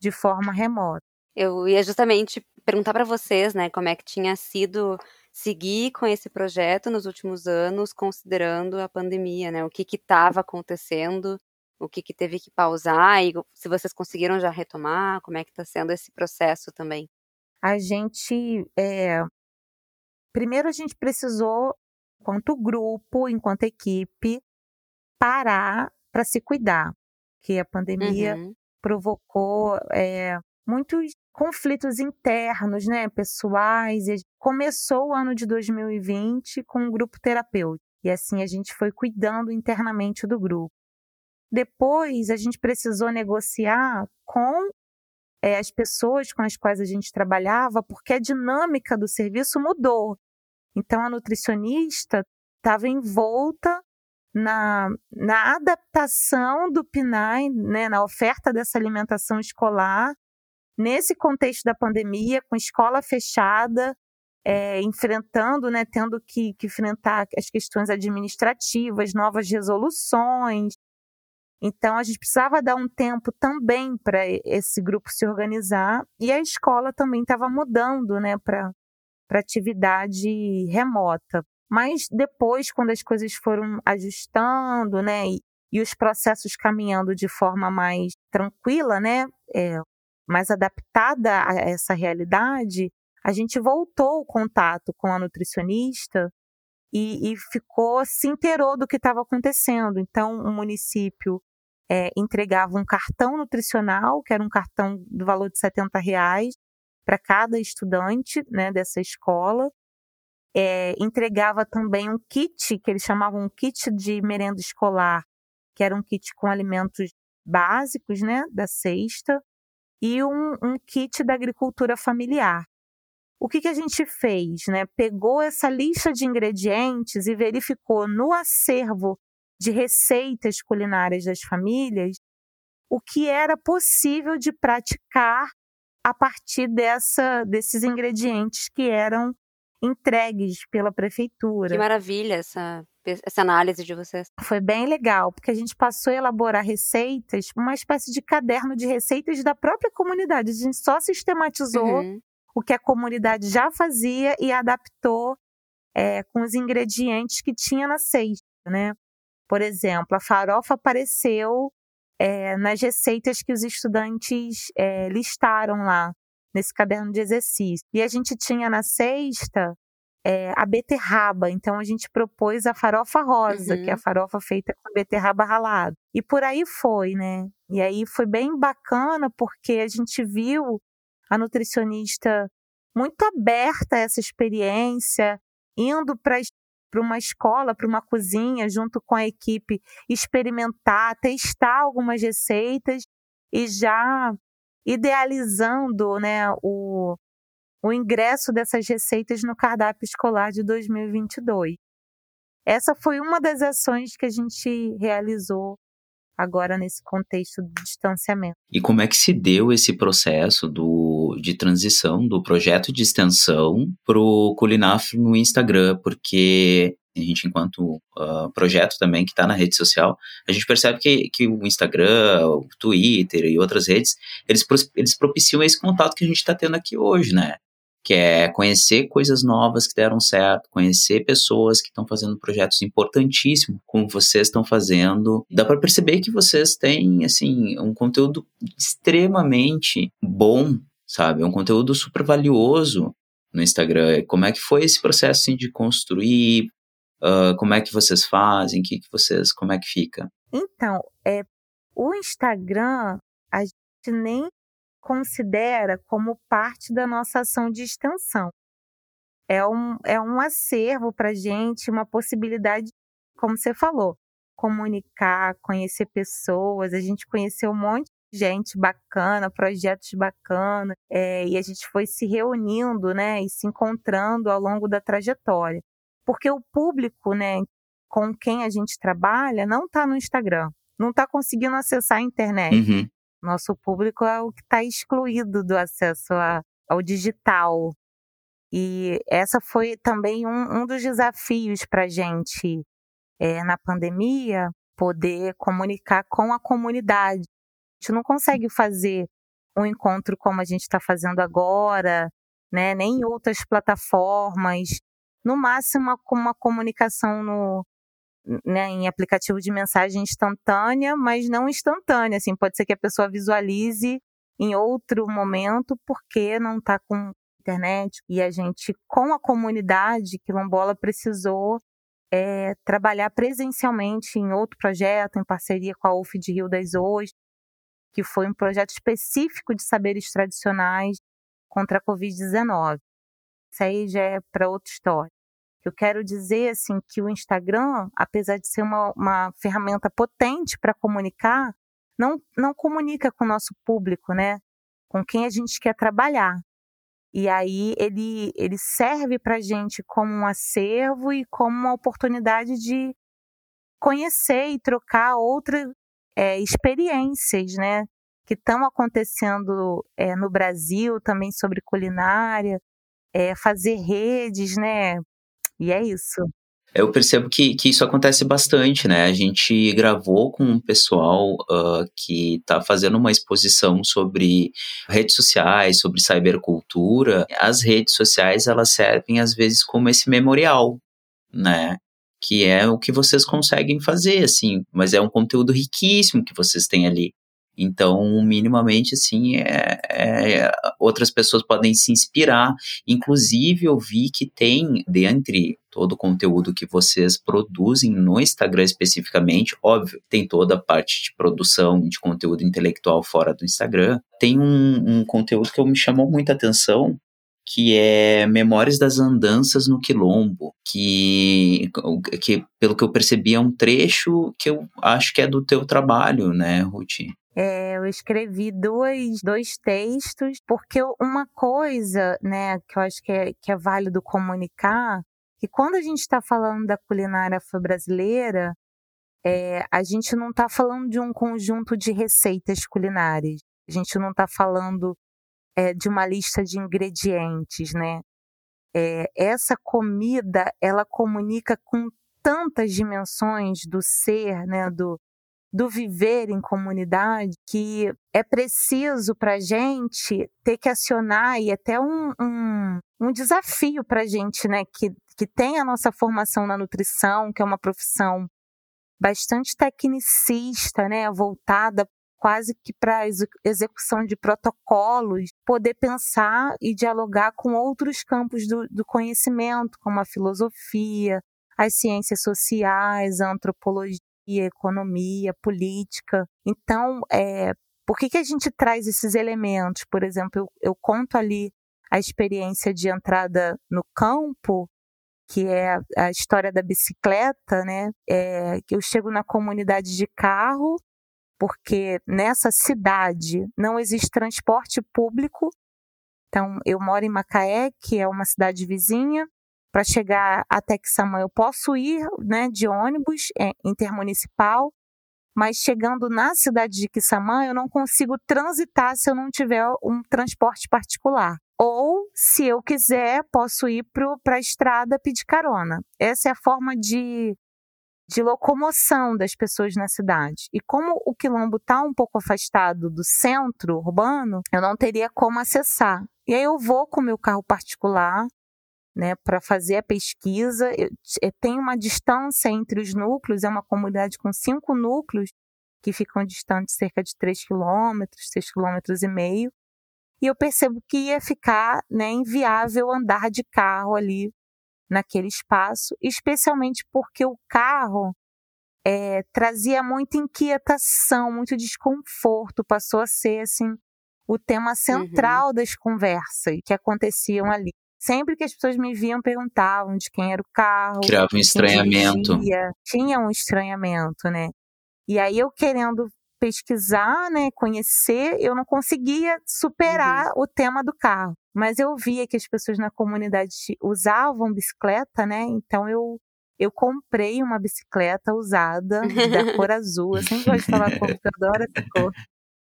de forma remota. Eu ia justamente perguntar para vocês, né, como é que tinha sido seguir com esse projeto nos últimos anos, considerando a pandemia, né, o que estava acontecendo, o que, que teve que pausar e se vocês conseguiram já retomar, como é que está sendo esse processo também a gente. É, primeiro, a gente precisou, enquanto grupo, enquanto equipe, parar para se cuidar, que a pandemia uhum. provocou é, muitos conflitos internos, né, pessoais. Começou o ano de 2020 com um grupo terapêutico. E assim a gente foi cuidando internamente do grupo. Depois, a gente precisou negociar com é, as pessoas com as quais a gente trabalhava, porque a dinâmica do serviço mudou. Então, a nutricionista estava envolta na, na adaptação do PNAE, né, na oferta dessa alimentação escolar, nesse contexto da pandemia, com escola fechada, é, enfrentando, né, tendo que, que enfrentar as questões administrativas, novas resoluções, então, a gente precisava dar um tempo também para esse grupo se organizar e a escola também estava mudando né, para atividade remota. Mas depois, quando as coisas foram ajustando né, e, e os processos caminhando de forma mais tranquila, né, é, mais adaptada a essa realidade, a gente voltou o contato com a nutricionista e, e ficou, se inteirou do que estava acontecendo. Então, o município é, entregava um cartão nutricional, que era um cartão do valor de 70 reais para cada estudante né, dessa escola. É, entregava também um kit, que eles chamavam um kit de merenda escolar, que era um kit com alimentos básicos né, da cesta, e um, um kit da agricultura familiar. o que, que a gente fez? Né? Pegou essa lista de ingredientes e verificou no acervo de receitas culinárias das famílias o que era possível de praticar a partir dessa, desses ingredientes que eram entregues pela prefeitura. Que maravilha essa, essa análise de vocês. Foi bem legal, porque a gente passou a elaborar receitas, uma espécie de caderno de receitas da própria comunidade. A gente só sistematizou uhum. o que a comunidade já fazia e adaptou é, com os ingredientes que tinha na cesta, né? Por exemplo, a farofa apareceu é, nas receitas que os estudantes é, listaram lá nesse caderno de exercício. E a gente tinha na sexta é, a beterraba, então a gente propôs a farofa rosa, uhum. que é a uhum. farofa feita com beterraba ralada. E por aí foi, né? E aí foi bem bacana porque a gente viu a nutricionista muito aberta a essa experiência, indo para para uma escola, para uma cozinha, junto com a equipe, experimentar, testar algumas receitas e já idealizando né, o, o ingresso dessas receitas no cardápio escolar de 2022. Essa foi uma das ações que a gente realizou agora nesse contexto de distanciamento. E como é que se deu esse processo do, de transição do projeto de extensão para o Culinafro no Instagram? Porque a gente, enquanto uh, projeto também que está na rede social, a gente percebe que, que o Instagram, o Twitter e outras redes, eles, eles propiciam esse contato que a gente está tendo aqui hoje, né? que é conhecer coisas novas que deram certo, conhecer pessoas que estão fazendo projetos importantíssimos, como vocês estão fazendo. Dá para perceber que vocês têm, assim, um conteúdo extremamente bom, sabe? Um conteúdo super valioso no Instagram. Como é que foi esse processo assim, de construir? Uh, como é que vocês fazem? Que, que vocês, como é que fica? Então, é, o Instagram, a gente nem considera como parte da nossa ação de extensão. É um, é um acervo para gente, uma possibilidade, como você falou, comunicar, conhecer pessoas. A gente conheceu um monte de gente bacana, projetos bacanas, é, e a gente foi se reunindo né, e se encontrando ao longo da trajetória. Porque o público né, com quem a gente trabalha não está no Instagram, não está conseguindo acessar a internet. Uhum. Nosso público é o que está excluído do acesso a, ao digital. E essa foi também um, um dos desafios para a gente é, na pandemia, poder comunicar com a comunidade. A gente não consegue fazer um encontro como a gente está fazendo agora, né? nem em outras plataformas. No máximo, com uma comunicação no, né, em aplicativo de mensagem instantânea, mas não instantânea. Assim, pode ser que a pessoa visualize em outro momento porque não está com internet. E a gente, com a comunidade quilombola, precisou é, trabalhar presencialmente em outro projeto, em parceria com a UF de Rio das Ostras, que foi um projeto específico de saberes tradicionais contra a Covid-19. Isso aí já é para outra história. Eu quero dizer assim que o Instagram, apesar de ser uma, uma ferramenta potente para comunicar, não, não comunica com o nosso público, né? Com quem a gente quer trabalhar. E aí ele, ele serve para a gente como um acervo e como uma oportunidade de conhecer e trocar outras é, experiências, né? Que estão acontecendo é, no Brasil também sobre culinária, é, fazer redes, né? E é isso. Eu percebo que, que isso acontece bastante, né? A gente gravou com um pessoal uh, que está fazendo uma exposição sobre redes sociais, sobre cybercultura. As redes sociais, elas servem às vezes como esse memorial, né? Que é o que vocês conseguem fazer, assim, mas é um conteúdo riquíssimo que vocês têm ali. Então, minimamente, assim, é, é, outras pessoas podem se inspirar. Inclusive, eu vi que tem, dentre todo o conteúdo que vocês produzem no Instagram especificamente, óbvio, tem toda a parte de produção de conteúdo intelectual fora do Instagram. Tem um, um conteúdo que me chamou muita atenção, que é Memórias das Andanças no Quilombo, que, que pelo que eu percebi é um trecho que eu acho que é do teu trabalho, né, Ruth? É, eu escrevi dois, dois textos, porque uma coisa, né, que eu acho que é, que é válido comunicar, que quando a gente está falando da culinária afro-brasileira, é, a gente não está falando de um conjunto de receitas culinárias, a gente não está falando é, de uma lista de ingredientes, né? É, essa comida, ela comunica com tantas dimensões do ser, né, do, do viver em comunidade, que é preciso para a gente ter que acionar e até um, um, um desafio para a gente, né, que, que tem a nossa formação na nutrição, que é uma profissão bastante tecnicista, né, voltada quase que para execução de protocolos, poder pensar e dialogar com outros campos do, do conhecimento, como a filosofia, as ciências sociais, a antropologia, economia, política. Então, é, por que, que a gente traz esses elementos? Por exemplo, eu, eu conto ali a experiência de entrada no campo, que é a história da bicicleta, né? É, eu chego na comunidade de carro, porque nessa cidade não existe transporte público. Então, eu moro em Macaé, que é uma cidade vizinha, para chegar até Quissamã, eu posso ir né, de ônibus é, intermunicipal, mas chegando na cidade de Quissamã, eu não consigo transitar se eu não tiver um transporte particular. Ou, se eu quiser, posso ir para a estrada pedir carona. Essa é a forma de, de locomoção das pessoas na cidade. E como o quilombo está um pouco afastado do centro urbano, eu não teria como acessar. E aí eu vou com o meu carro particular, né, para fazer a pesquisa. Eu, eu, tem uma distância entre os núcleos, é uma comunidade com cinco núcleos que ficam distantes cerca de 3 quilômetros, 6 quilômetros e meio. E eu percebo que ia ficar né, inviável andar de carro ali naquele espaço, especialmente porque o carro é, trazia muita inquietação, muito desconforto, passou a ser assim o tema central uhum. das conversas que aconteciam ali. Sempre que as pessoas me viam, perguntavam de quem era o carro. Criava um estranhamento. Dirigia. Tinha um estranhamento, né? E aí eu querendo pesquisar, né, conhecer, eu não conseguia superar uhum. o tema do carro. Mas eu via que as pessoas na comunidade usavam bicicleta, né? Então eu eu comprei uma bicicleta usada da cor azul. Eu sempre gosto de falar cor, porque eu adoro essa cor.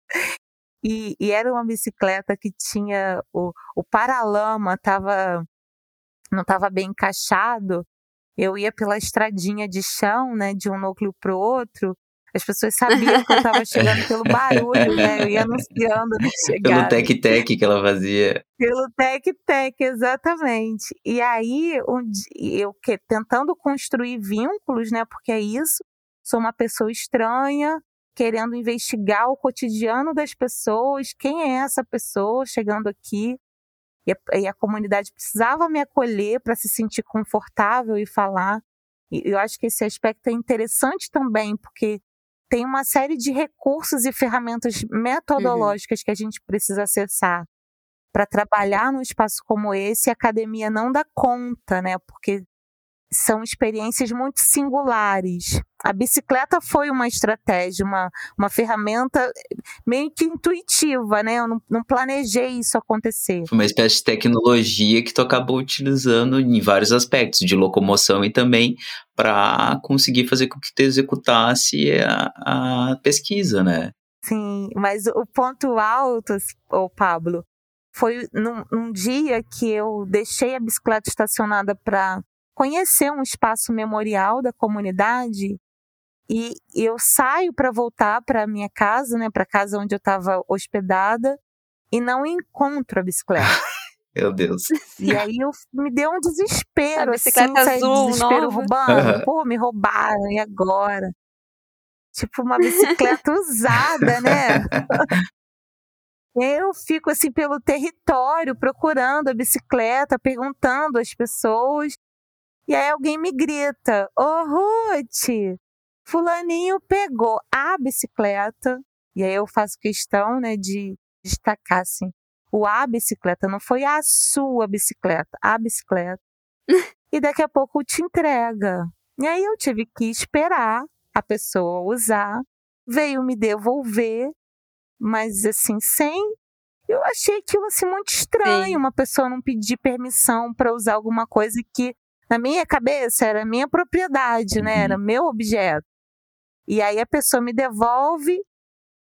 E, e era uma bicicleta que tinha o, o paralama tava, não estava bem encaixado. Eu ia pela estradinha de chão, né, de um núcleo para o outro. As pessoas sabiam que eu estava chegando pelo barulho, né? Eu ia anunciando a chegada. Pelo tec-tec que ela fazia. Pelo tec-tec, exatamente. E aí, um, eu que, tentando construir vínculos, né? Porque é isso. Sou uma pessoa estranha, querendo investigar o cotidiano das pessoas, quem é essa pessoa chegando aqui. E a, e a comunidade precisava me acolher para se sentir confortável e falar. E eu acho que esse aspecto é interessante também, porque tem uma série de recursos e ferramentas metodológicas uhum. que a gente precisa acessar para trabalhar num espaço como esse. A academia não dá conta, né? Porque são experiências muito singulares. A bicicleta foi uma estratégia, uma, uma ferramenta meio que intuitiva, né? Eu não, não planejei isso acontecer. Foi uma espécie de tecnologia que tu acabou utilizando em vários aspectos, de locomoção e também para conseguir fazer com que tu executasse a, a pesquisa, né? Sim, mas o ponto alto, o Pablo, foi num, num dia que eu deixei a bicicleta estacionada para conhecer um espaço memorial da comunidade e eu saio para voltar para minha casa, né, para casa onde eu estava hospedada e não encontro a bicicleta. Meu Deus. E aí eu, me deu um desespero, a bicicleta assim, azul, desespero nova. roubando. Pô, me roubaram, e agora? Tipo uma bicicleta usada, né? Eu fico assim pelo território procurando a bicicleta, perguntando às pessoas. E aí alguém me grita: Ô oh, Ruth, Fulaninho pegou a bicicleta. E aí eu faço questão né, de destacar assim: o a bicicleta não foi a sua bicicleta, a bicicleta. e daqui a pouco te entrega. E aí eu tive que esperar a pessoa usar, veio me devolver. mas assim, sem. Eu achei aquilo assim muito estranho, Sim. uma pessoa não pedir permissão para usar alguma coisa que na minha cabeça era minha propriedade, né? Uhum. Era meu objeto. E aí a pessoa me devolve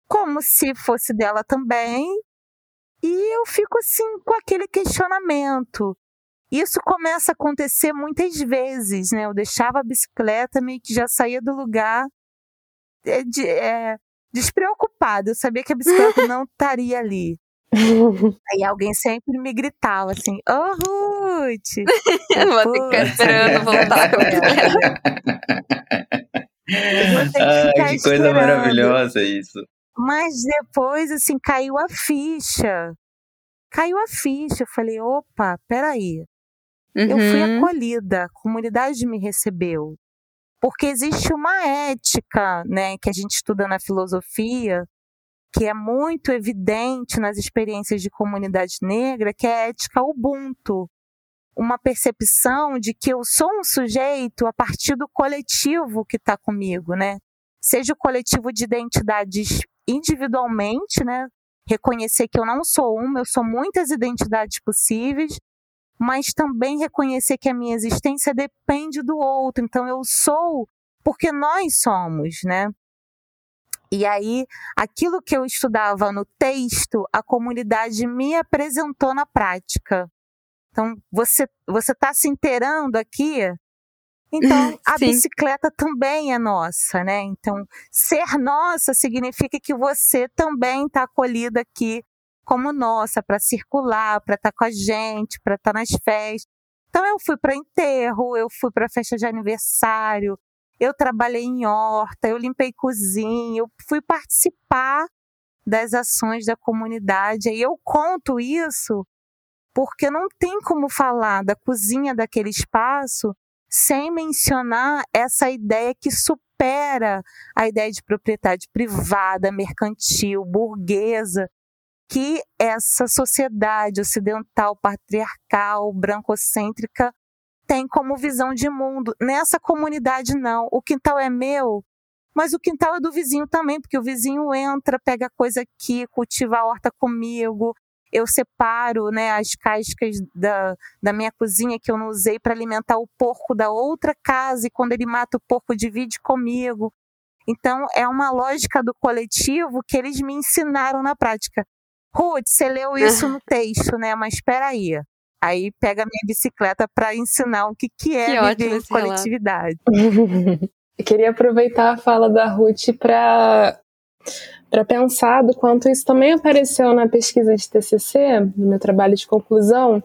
como se fosse dela também. E eu fico assim com aquele questionamento. Isso começa a acontecer muitas vezes, né? Eu deixava a bicicleta, meio que já saía do lugar é, de, é, despreocupada. Eu sabia que a bicicleta não estaria ali. Aí alguém sempre me gritava assim: Ô Ruth! Eu vou ficar esperando voltar que Ai, ficar que coisa maravilhosa isso. Mas depois, assim, caiu a ficha. Caiu a ficha. Eu falei: opa, peraí. Eu fui Uhum. acolhida, a comunidade me recebeu. Porque existe uma ética, né, que a gente estuda na filosofia, que é muito evidente nas experiências de comunidade negra, que é a ética Ubuntu. Uma percepção de que eu sou um sujeito a partir do coletivo que está comigo, né? Seja o coletivo de identidades individualmente, né? Reconhecer que eu não sou uma, eu sou muitas identidades possíveis, mas também reconhecer que a minha existência depende do outro. Então eu sou porque nós somos, né? E aí, aquilo que eu estudava no texto, a comunidade me apresentou na prática. Então, você você está se inteirando aqui? Então, a Sim. bicicleta também é nossa, né? Então, ser nossa significa que você também está acolhida aqui como nossa, para circular, para estar com a gente, para estar nas festas. Então, eu fui para enterro, eu fui para festa de aniversário, eu trabalhei em horta, eu limpei cozinha, eu fui participar das ações da comunidade. E eu conto isso porque não tem como falar da cozinha daquele espaço sem mencionar essa ideia que supera a ideia de propriedade privada, mercantil, burguesa, que essa sociedade ocidental, patriarcal, brancocêntrica tem como visão de mundo. Nessa comunidade, não. O quintal é meu, mas o quintal é do vizinho também, porque o vizinho entra, pega coisa aqui, cultiva a horta comigo. Eu separo né, as cascas da, da minha cozinha que eu não usei para alimentar o porco da outra casa, e quando ele mata o porco, divide comigo. Então, é uma lógica do coletivo que eles me ensinaram na prática. Ruth, você leu isso no texto, né? Mas espera aí. Aí pega a minha bicicleta para ensinar o que, que é Que viver ótimo em coletividade. Eu queria aproveitar a fala da Ruth para para pensar do quanto isso também apareceu na pesquisa de TCC, no meu trabalho de conclusão,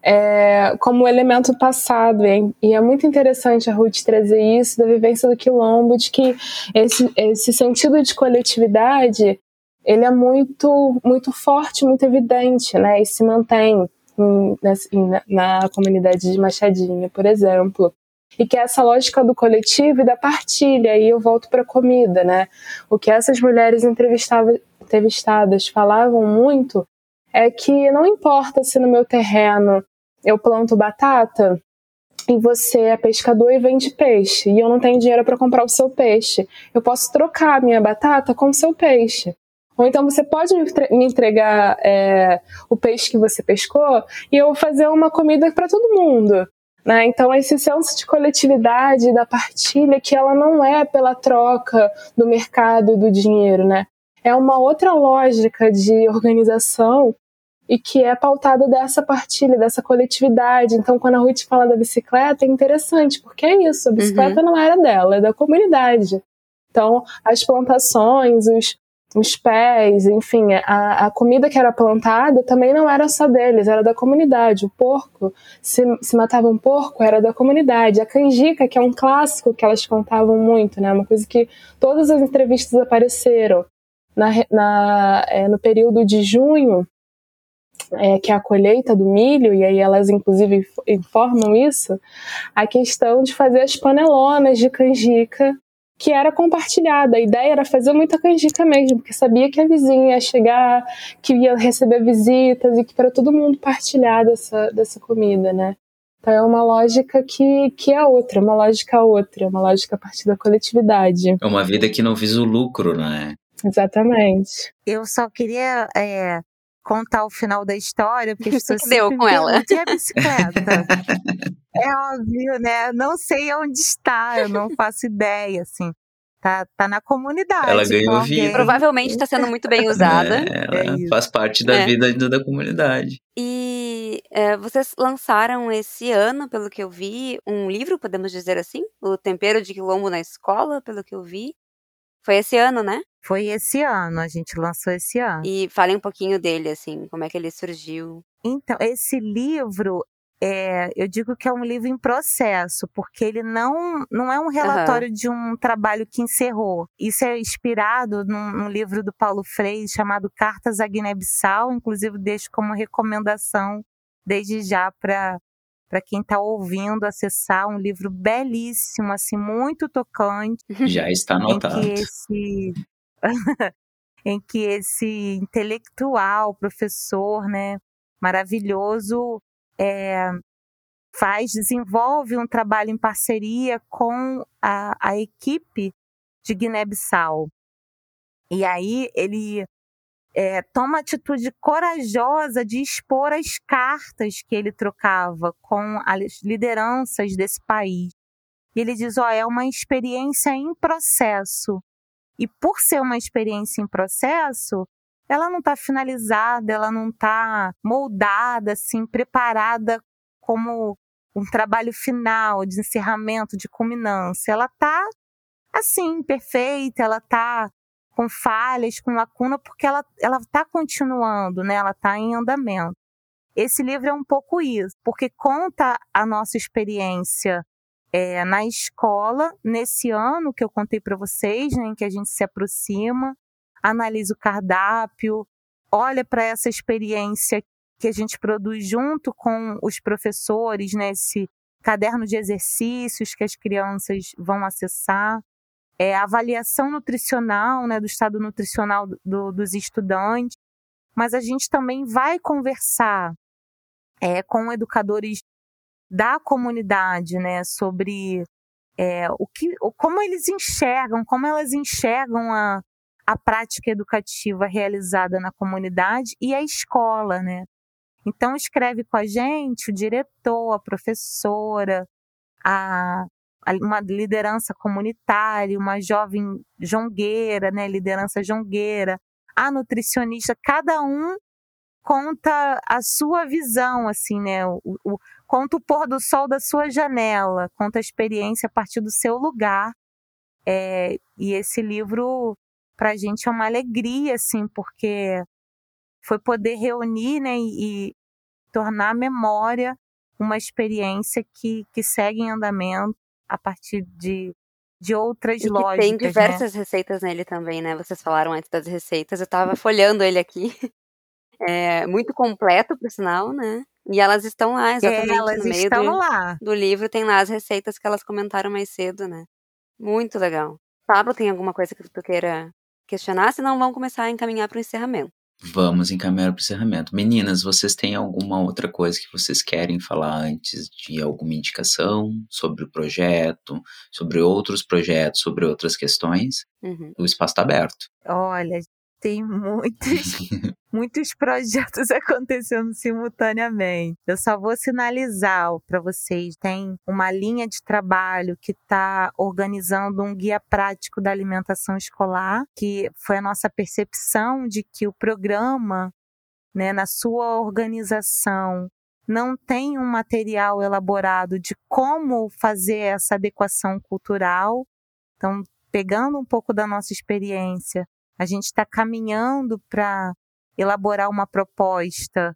é, como elemento passado. hein? E é muito interessante a Ruth trazer isso da vivência do quilombo, de que esse, esse sentido de coletividade ele é muito muito forte, muito evidente, né? E se mantém na, na comunidade de Machadinha, por exemplo e que é essa lógica do coletivo e da partilha. Aí eu volto para a comida, né? O que essas mulheres entrevistadas falavam muito é que não importa se no meu terreno eu planto batata e você é pescador e vende peixe e eu não tenho dinheiro para comprar o seu peixe, eu posso trocar a minha batata com o seu peixe. Ou então você pode me entre- me entregar é, o peixe que você pescou e eu vou fazer uma comida para todo mundo. Né? Então, esse senso de coletividade, da partilha, que ela não é pela troca do mercado do dinheiro, né? É uma outra lógica de organização e que é pautada dessa partilha, dessa coletividade. Então, quando a Ruth fala da bicicleta, é interessante, porque é isso, a bicicleta não era dela, é da comunidade. Então, as plantações, os, os pés, enfim, a, a comida que era plantada também não era só deles, era da comunidade. O porco, se, se matava um porco, era da comunidade. A canjica, que é um clássico que elas contavam muito, né? Uma coisa que todas as entrevistas apareceram. Na, na, é, no período de junho, é, que é a colheita do milho, e aí elas inclusive inf- informam isso, a questão de fazer as panelonas de canjica que era compartilhada. A ideia era fazer muita canjica mesmo, porque sabia que a vizinha ia chegar, que ia receber visitas e que para todo mundo partilhar dessa, dessa comida, né? Então é uma lógica que, que é outra, uma lógica outra, uma lógica a partir da coletividade. É uma vida que não visa o lucro, né? Exatamente. Eu só queria é, contar o final da história, porque as pessoas que deu com ela? perguntam, "E a bicicleta? é óbvio, né? Não sei onde está, eu não faço ideia, assim. Tá, tá na comunidade. Ela ganhou vida. Provavelmente está sendo muito bem usada. É, ela É faz parte da É. vida ainda da comunidade. E é, vocês lançaram esse ano, pelo que eu vi, um livro, podemos dizer assim? O Tempero de Quilombo na Escola, pelo que eu vi. Foi esse ano, né? Foi esse ano, a gente lançou esse ano. E falem um pouquinho dele, assim, como é que ele surgiu. Então, esse livro, é, eu digo que é um livro em processo, porque ele não, não é um relatório de um trabalho que encerrou. Isso é inspirado num, num livro do Paulo Freire chamado Cartas à Guiné-Bissau, inclusive deixo como recomendação desde já para para quem está ouvindo acessar um livro belíssimo, assim, muito tocante, Já está anotado. em que esse em que esse intelectual, professor, né, maravilhoso, é, faz, desenvolve um trabalho em parceria com a, a equipe de Guiné-Bissau. E aí ele é, toma a atitude corajosa de expor as cartas que ele trocava com as lideranças desse país. E ele diz: ó, é uma experiência em processo. E por ser uma experiência em processo, ela não está finalizada, ela não está moldada, assim, preparada como um trabalho final, de encerramento, de culminância. Ela está, assim, perfeita, ela está com falhas, com lacuna, porque ela está continuando, né? ela está em andamento. Esse livro é um pouco isso, porque conta a nossa experiência é, na escola, nesse ano que eu contei para vocês, né, em que a gente se aproxima, analisa o cardápio, olha para essa experiência que a gente produz junto com os professores, né, esse caderno de exercícios que as crianças vão acessar, é, avaliação nutricional, né, do estado nutricional do, dos estudantes, mas a gente também vai conversar é, com educadores da comunidade, né, sobre é, o que, como eles enxergam, como elas enxergam a, a prática educativa realizada na comunidade e a escola, né? Então escreve com a gente o diretor, a professora, a, a uma liderança comunitária, uma jovem jongueira, né, liderança jongueira, a nutricionista, cada um conta a sua visão, assim, né? O, o, conta o pôr do sol da sua janela, conta a experiência a partir do seu lugar. É, e esse livro, para a gente, é uma alegria, assim, porque foi poder reunir né, e, e tornar a memória uma experiência que, que segue em andamento a partir de, de outras E lógicas. tem né? diversas receitas nele também, né? Vocês falaram antes das receitas, eu tava folhando ele aqui. É muito completo, por sinal, né? E elas estão lá, exatamente Elas no meio estão do, lá. do livro, tem lá as receitas que elas comentaram mais cedo, né? Muito legal. Pablo, tem alguma coisa que tu queira questionar? Senão vamos começar a encaminhar para o encerramento. Vamos encaminhar para o encerramento. Meninas, vocês têm alguma outra coisa que vocês querem falar antes de alguma indicação sobre o projeto, sobre outros projetos, sobre outras questões? Uhum. O espaço está aberto. Olha, tem muitos, muitos projetos acontecendo simultaneamente. Eu só vou sinalizar para vocês: tem uma linha de trabalho que está organizando um guia prático da alimentação escolar, que foi a nossa percepção de que o programa, né, na sua organização, não tem um material elaborado de como fazer essa adequação cultural. Então, pegando um pouco da nossa experiência, a gente está caminhando para elaborar uma proposta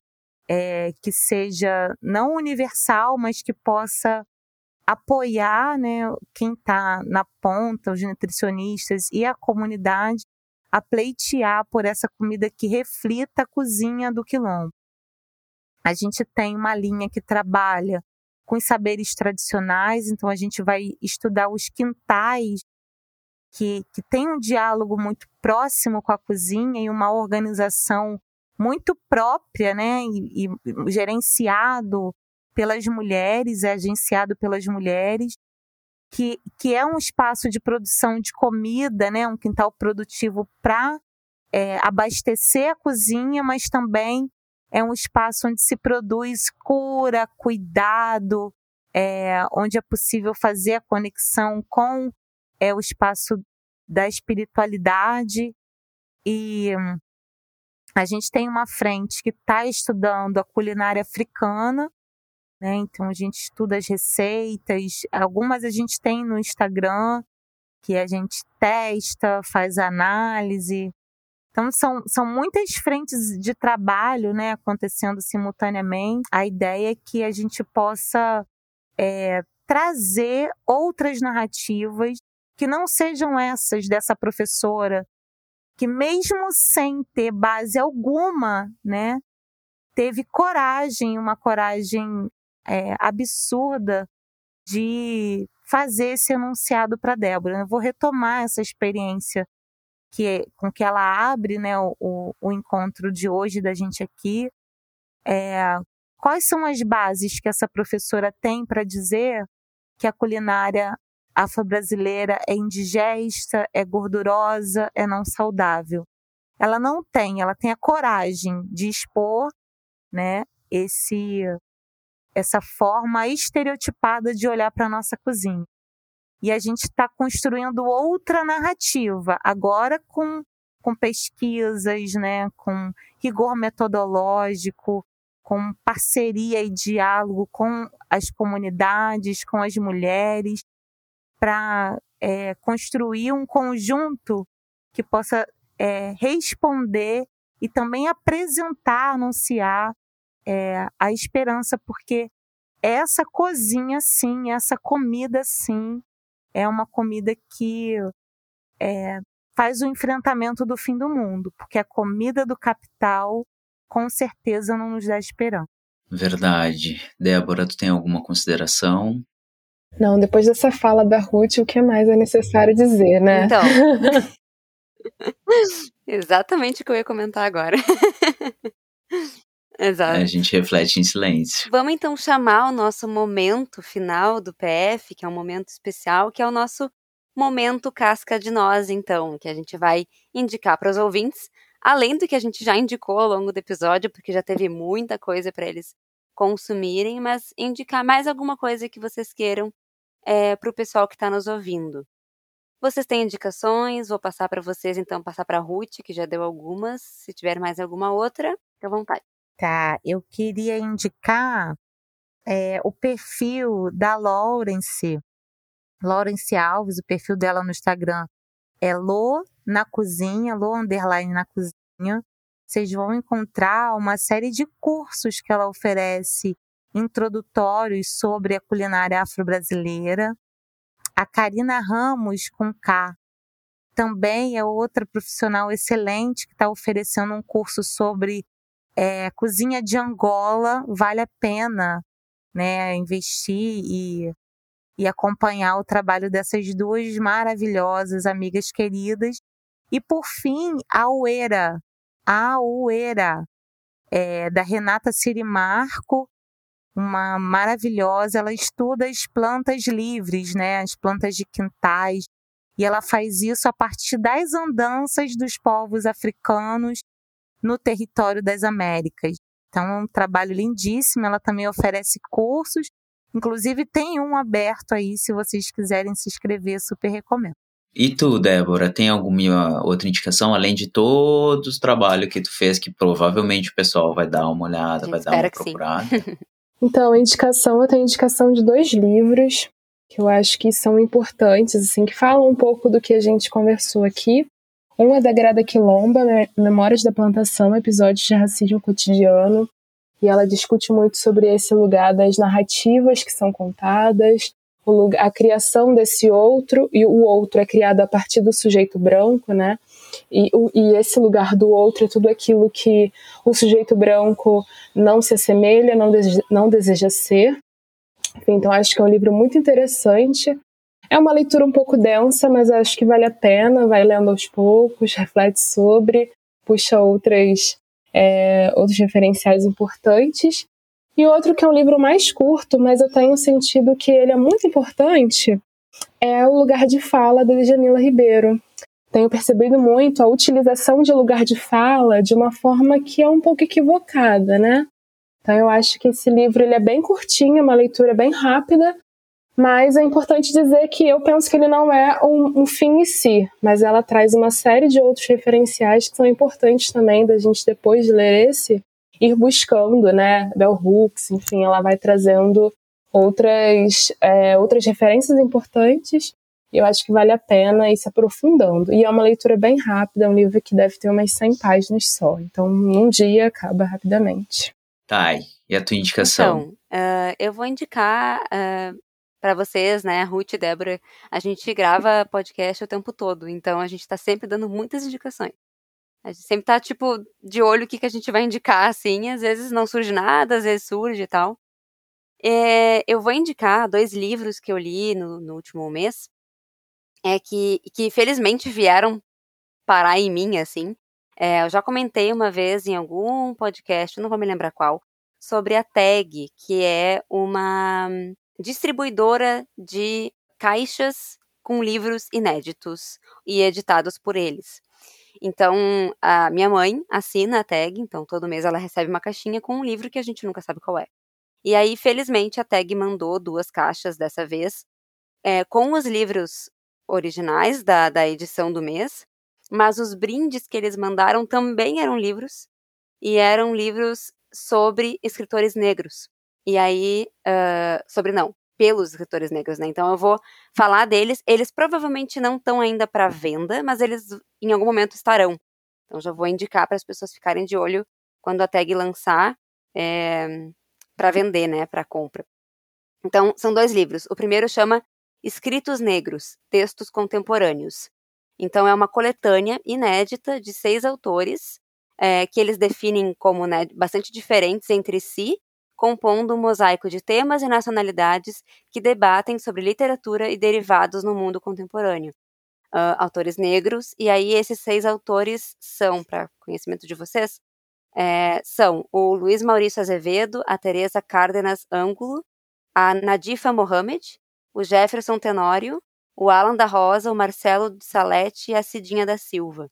é, que seja não universal, mas que possa apoiar né, quem está na ponta, os nutricionistas e a comunidade, a pleitear por essa comida que reflita a cozinha do quilombo. A gente tem uma linha que trabalha com os saberes tradicionais, então a gente vai estudar os quintais que, que tem um diálogo muito próximo com a cozinha e uma organização muito própria, né, e, e gerenciado pelas mulheres, é agenciado pelas mulheres. que, que é um espaço de produção de comida, né, um quintal produtivo para é, abastecer a cozinha, mas também é um espaço onde se produz cura, cuidado, é, onde é possível fazer a conexão com é, o espaço da espiritualidade. E hum, a gente tem uma frente que está estudando a culinária africana, né? Então a gente estuda as receitas, algumas a gente tem no Instagram, que a gente testa, faz análise. Então são, são muitas frentes de trabalho né, acontecendo simultaneamente. A ideia é que a gente possa é, trazer outras narrativas que não sejam essas dessa professora, que mesmo sem ter base alguma, né, teve coragem, uma coragem é, absurda de fazer esse enunciado para Débora. Eu vou retomar essa experiência que é, com que ela abre né, o, o encontro de hoje da gente aqui. É, quais são as bases que essa professora tem para dizer que a culinária afro-brasileira é indigesta, é gordurosa, é não saudável? Ela não tem, ela tem a coragem de expor né, esse essa forma estereotipada de olhar para nossa cozinha. E a gente está construindo outra narrativa, agora com, com pesquisas, né, com rigor metodológico, com parceria e diálogo com as comunidades, com as mulheres, para é, construir um conjunto que possa é, responder e também apresentar, anunciar é, a esperança, porque essa cozinha, sim, essa comida, sim, é uma comida que é, faz o enfrentamento do fim do mundo, porque a comida do capital com certeza não nos dá esperança. Verdade. Débora, tu tem alguma consideração? Não, depois dessa fala da Ruth, o que mais é necessário dizer, né? Então. Exatamente o que eu ia comentar agora. Exato. A gente reflete em silêncio. Vamos então chamar o nosso momento final do PF, que é um momento especial, que é o nosso momento casca de nós, então, que a gente vai indicar para os ouvintes, além do que a gente já indicou ao longo do episódio, porque já teve muita coisa para eles consumirem, mas indicar mais alguma coisa que vocês queiram é, para o pessoal que está nos ouvindo. Vocês têm indicações? Vou passar para vocês, então, passar para a Ruth, que já deu algumas. Se tiver mais alguma outra, fique à vontade. Tá, eu queria indicar é, o perfil da Lawrence, Lawrence Alves, o perfil dela no Instagram é Lo na cozinha, Lo underline na cozinha. Vocês vão encontrar uma série de cursos que ela oferece introdutórios sobre a culinária afro-brasileira. A Karina Ramos com K também é outra profissional excelente que está oferecendo um curso sobre é, cozinha de Angola vale a pena né, investir e, e acompanhar o trabalho dessas duas maravilhosas amigas queridas. E por fim, a Uera, a é, da Renata Sirimarco, uma maravilhosa, ela estuda as plantas livres, né, as plantas de quintais, e ela faz isso a partir das andanças dos povos africanos no território das Américas. Então, é um trabalho lindíssimo. Ela também oferece cursos, inclusive tem um aberto aí, se vocês quiserem se inscrever, super recomendo. E tu, Débora, tem alguma outra indicação, além de todos os trabalhos que tu fez, que provavelmente o pessoal vai dar uma olhada, vai dar uma procurada? então, a indicação, eu tenho indicação de dois livros que eu acho que são importantes, assim, que falam um pouco do que a gente conversou aqui. Um é da Grada Quilomba, Memórias da Plantação, episódios de racismo cotidiano. E ela discute muito sobre esse lugar das narrativas que são contadas, lugar, a criação desse outro, e o outro é criado a partir do sujeito branco, né? E, o, e esse lugar do outro é tudo aquilo que o sujeito branco não se assemelha, não deseja, não deseja ser. Então, acho que é um livro muito interessante é uma leitura um pouco densa, mas acho que vale a pena, vai lendo aos poucos, reflete sobre, puxa outras, é, outros referenciais importantes. E outro que é um livro mais curto, mas eu tenho sentido que ele é muito importante, é o lugar de fala da Djamila Ribeiro. Tenho percebido muito a utilização de lugar de fala de uma forma que é um pouco equivocada, né? Então eu acho que esse livro ele é bem curtinho, é uma leitura bem rápida, mas é importante dizer que eu penso que ele não é um, um, fim em si, mas ela traz uma série de outros referenciais que são importantes também da gente, depois de ler esse, ir buscando, né? Bell Hooks, enfim, ela vai trazendo outras, é, outras referências importantes. E eu acho que vale a pena ir se aprofundando. E é uma leitura bem rápida, é um livro que deve ter umas 100 páginas só. Então, num dia acaba rapidamente. Tá, e a tua indicação? Então, uh, eu vou indicar uh, para vocês, né, Ruth e Débora, a gente grava podcast o tempo todo, então a gente tá sempre dando muitas indicações. A gente sempre tá, tipo, de olho o que, que a gente vai indicar, assim, às vezes não surge nada, às vezes surge e tal. É, eu vou indicar dois livros que eu li no, no último mês, é que, que felizmente vieram parar em mim, assim. É, eu já comentei uma vez em algum podcast, não vou me lembrar qual, sobre a Tag, que é uma distribuidora de caixas com livros inéditos e editados por eles. Então, a minha mãe assina a tag, então todo mês ela recebe uma caixinha com um livro que a gente nunca sabe qual é. E aí, felizmente, a tag mandou duas caixas dessa vez, é, com os livros originais da, da edição do mês, mas os brindes que eles mandaram também eram livros, e eram livros sobre escritores negros. E aí, uh, sobre não, pelos escritores negros, né? Então eu vou falar deles. Eles provavelmente não estão ainda para venda, mas eles em algum momento estarão. Então já vou indicar para as pessoas ficarem de olho quando a tag lançar é, eh, para vender, né? Para compra. Então são dois livros. O primeiro chama Escritos Negros, Textos Contemporâneos. Então, é uma coletânea inédita de seis autores, é, que eles definem como né, bastante diferentes entre si, compondo um mosaico de temas e nacionalidades que debatem sobre literatura e derivados no mundo contemporâneo. Uh, autores negros, e aí esses seis autores são, para conhecimento de vocês, é, são o Luiz Maurício Azevedo, a Teresa Cárdenas Ângulo, a Nadifa Mohamed, o Jefferson Tenório, o Alan da Rosa, o Marcelo de Salete e a Cidinha da Silva.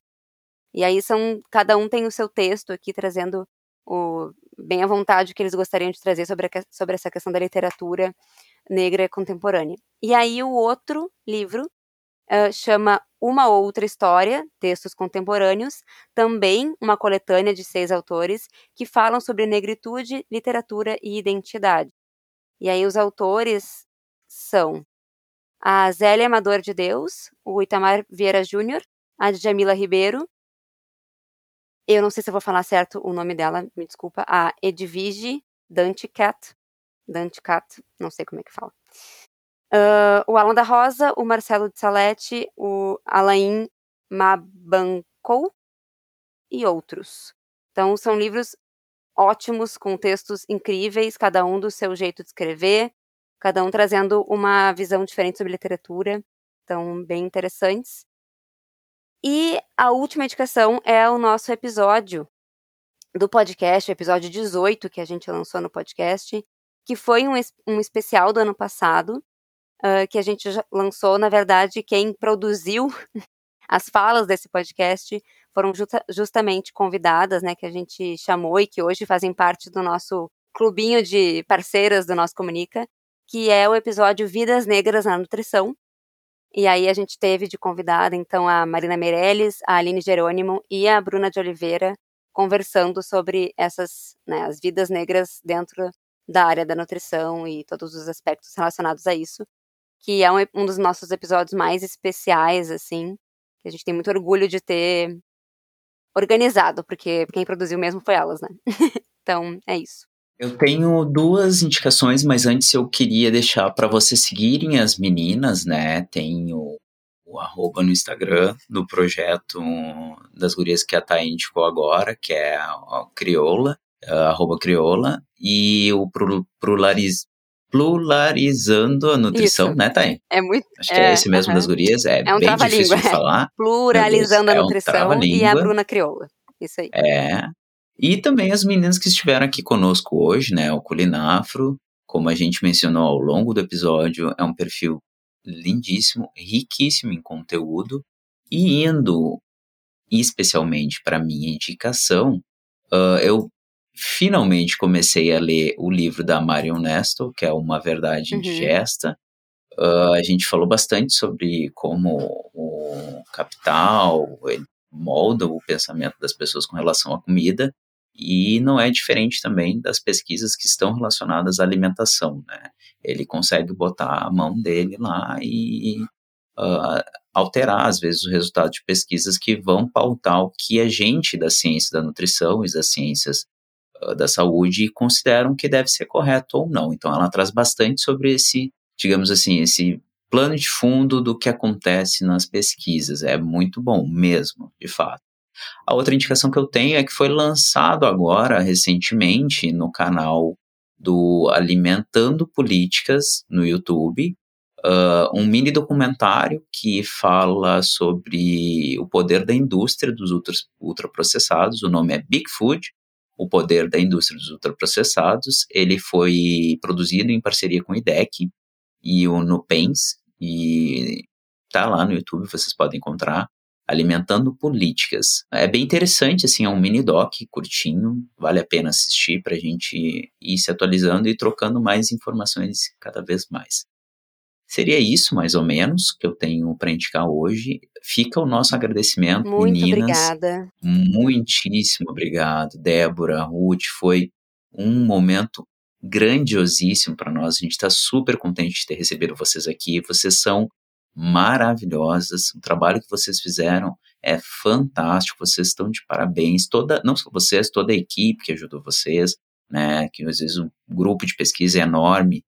E aí são, cada um tem o seu texto aqui trazendo o, bem à vontade o que eles gostariam de trazer sobre, a, sobre essa questão da literatura negra contemporânea. E aí o outro livro uh, chama Uma Outra História, Textos Contemporâneos, também uma coletânea de seis autores que falam sobre negritude, literatura e identidade. E aí os autores são a Zélia Amador de Deus, o Itamar Vieira Júnior, a Jamila Ribeiro, eu não sei se eu vou falar certo o nome dela, me desculpa, a Edvige Danticat, Danticat, não sei como é que fala. Uh, o Alan da Rosa, o Marcelo de Salete, o Alain Mabancou e outros. Então, são livros ótimos, com textos incríveis, cada um do seu jeito de escrever, cada um trazendo uma visão diferente sobre literatura, então bem interessantes. E a última indicação é o nosso episódio do podcast, o episódio 18 que a gente lançou no podcast, que foi um, um especial do ano passado, uh, que a gente lançou, na verdade, quem produziu as falas desse podcast foram justa, justamente convidadas, né, que a gente chamou e que hoje fazem parte do nosso clubinho de parceiras do nosso Comunica, que é o episódio Vidas Negras na Nutrição. E aí a gente teve de convidada, então, a Marina Meirelles, a Aline Jerônimo e a Bruna de Oliveira conversando sobre essas, né, as vidas negras dentro da área da nutrição e todos os aspectos relacionados a isso, que é um, um dos nossos episódios mais especiais, assim, que a gente tem muito orgulho de ter organizado, porque quem produziu mesmo foi elas, né? então, é isso. Eu tenho duas indicações, mas antes eu queria deixar para vocês seguirem as meninas, né? Tem o, o arroba no Instagram do projeto das gurias que a Thay indicou agora, que é a, a Crioula, a arroba Crioula, e o Pluraliz, Pluralizando a Nutrição, Isso. né, Thay? É muito. Acho que é, esse mesmo das gurias, é, É um bem difícil de é. falar. Pluralizando a É um nutrição e a. Bruna Crioula. Isso aí. É. E também as meninas que estiveram aqui conosco hoje, né? O Culinafro, como a gente mencionou ao longo do episódio, é um perfil lindíssimo, riquíssimo em conteúdo e indo especialmente para minha indicação, uh, eu finalmente comecei a ler o livro da Marion Nestor, que é Uma Verdade Uhum. Indigesta. Uh, a gente falou bastante sobre como o capital molda o pensamento das pessoas com relação à comida e não é diferente também das pesquisas que estão relacionadas à alimentação, né? Ele consegue botar a mão dele lá e uh, alterar, às vezes, o resultado de pesquisas que vão pautar o que a gente da ciência da nutrição e das ciências uh, da saúde consideram que deve ser correto ou não. Então, ela traz bastante sobre esse, digamos assim, esse plano de fundo do que acontece nas pesquisas. É muito bom mesmo, de fato. A outra indicação que eu tenho é que foi lançado agora, recentemente, no canal do Alimentando Políticas no YouTube, uh, um mini documentário que fala sobre o poder da indústria dos ultraprocessados. O nome é Big Food, o poder da indústria dos ultraprocessados. Ele foi produzido em parceria com o IDEC e o Nupens, e tá lá no YouTube, vocês podem encontrar. Alimentando Políticas. É bem interessante, assim, é um mini doc curtinho, vale a pena assistir para a gente ir se atualizando e trocando mais informações cada vez mais. Seria isso, mais ou menos, que eu tenho para indicar hoje. Fica o nosso agradecimento, Muito meninas. obrigada. Muitíssimo obrigado, Débora, Ruth. Foi um momento grandiosíssimo para nós. A gente está super contente de ter recebido vocês aqui. Vocês são maravilhosas. O trabalho que vocês fizeram é fantástico. Vocês estão de parabéns. Toda, não só vocês, toda a equipe que ajudou vocês, né? Que às vezes um grupo de pesquisa é enorme.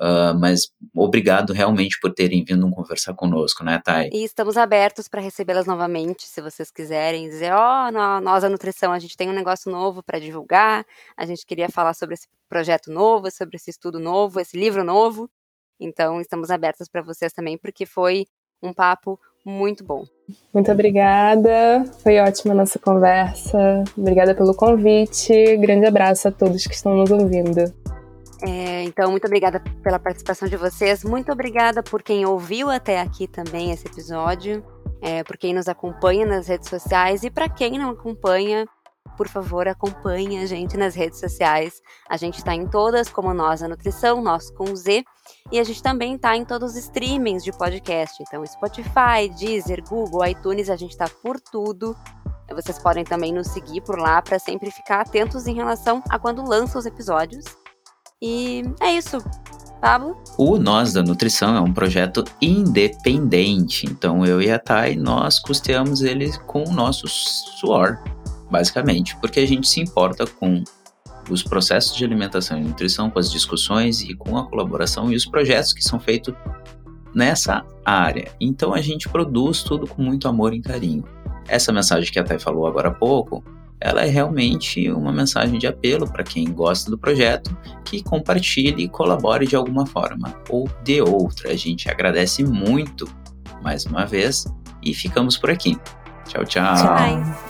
Uh, mas obrigado realmente por terem vindo conversar conosco, né, Thay? E estamos abertos para recebê-las novamente, se vocês quiserem dizer, ó, oh, nós a nutrição, a gente tem um negócio novo para divulgar, a gente queria falar sobre esse projeto novo, sobre esse estudo novo, esse livro novo. Então, estamos abertos para vocês também, porque foi um papo muito bom. Muito obrigada, foi ótima a nossa conversa. Obrigada pelo convite. Grande abraço a todos que estão nos ouvindo. É, então, muito obrigada pela participação de vocês. Muito obrigada por quem ouviu até aqui também esse episódio, é, por quem nos acompanha nas redes sociais e para quem não acompanha, por favor, acompanhe a gente nas redes sociais. A gente está em todas, como Nós a Nutrição, Nós com Z, e a gente também está em todos os streamings de podcast. Então, Spotify, Deezer, Google, iTunes, a gente está por tudo. Vocês podem também nos seguir por lá para sempre ficar atentos em relação a quando lança os episódios. E é isso. Pablo? O Nós da Nutrição é um projeto independente, então eu e a Thay, nós custeamos ele com o nosso suor, basicamente, porque a gente se importa com os processos de alimentação e nutrição, com as discussões e com a colaboração e os projetos que são feitos nessa área. Então a gente produz tudo com muito amor e carinho. Essa mensagem que a Thay falou agora há pouco, ela é realmente uma mensagem de apelo para quem gosta do projeto, que compartilhe e colabore de alguma forma ou de outra. A gente agradece muito mais uma vez e ficamos por aqui. Tchau, tchau. Tchau.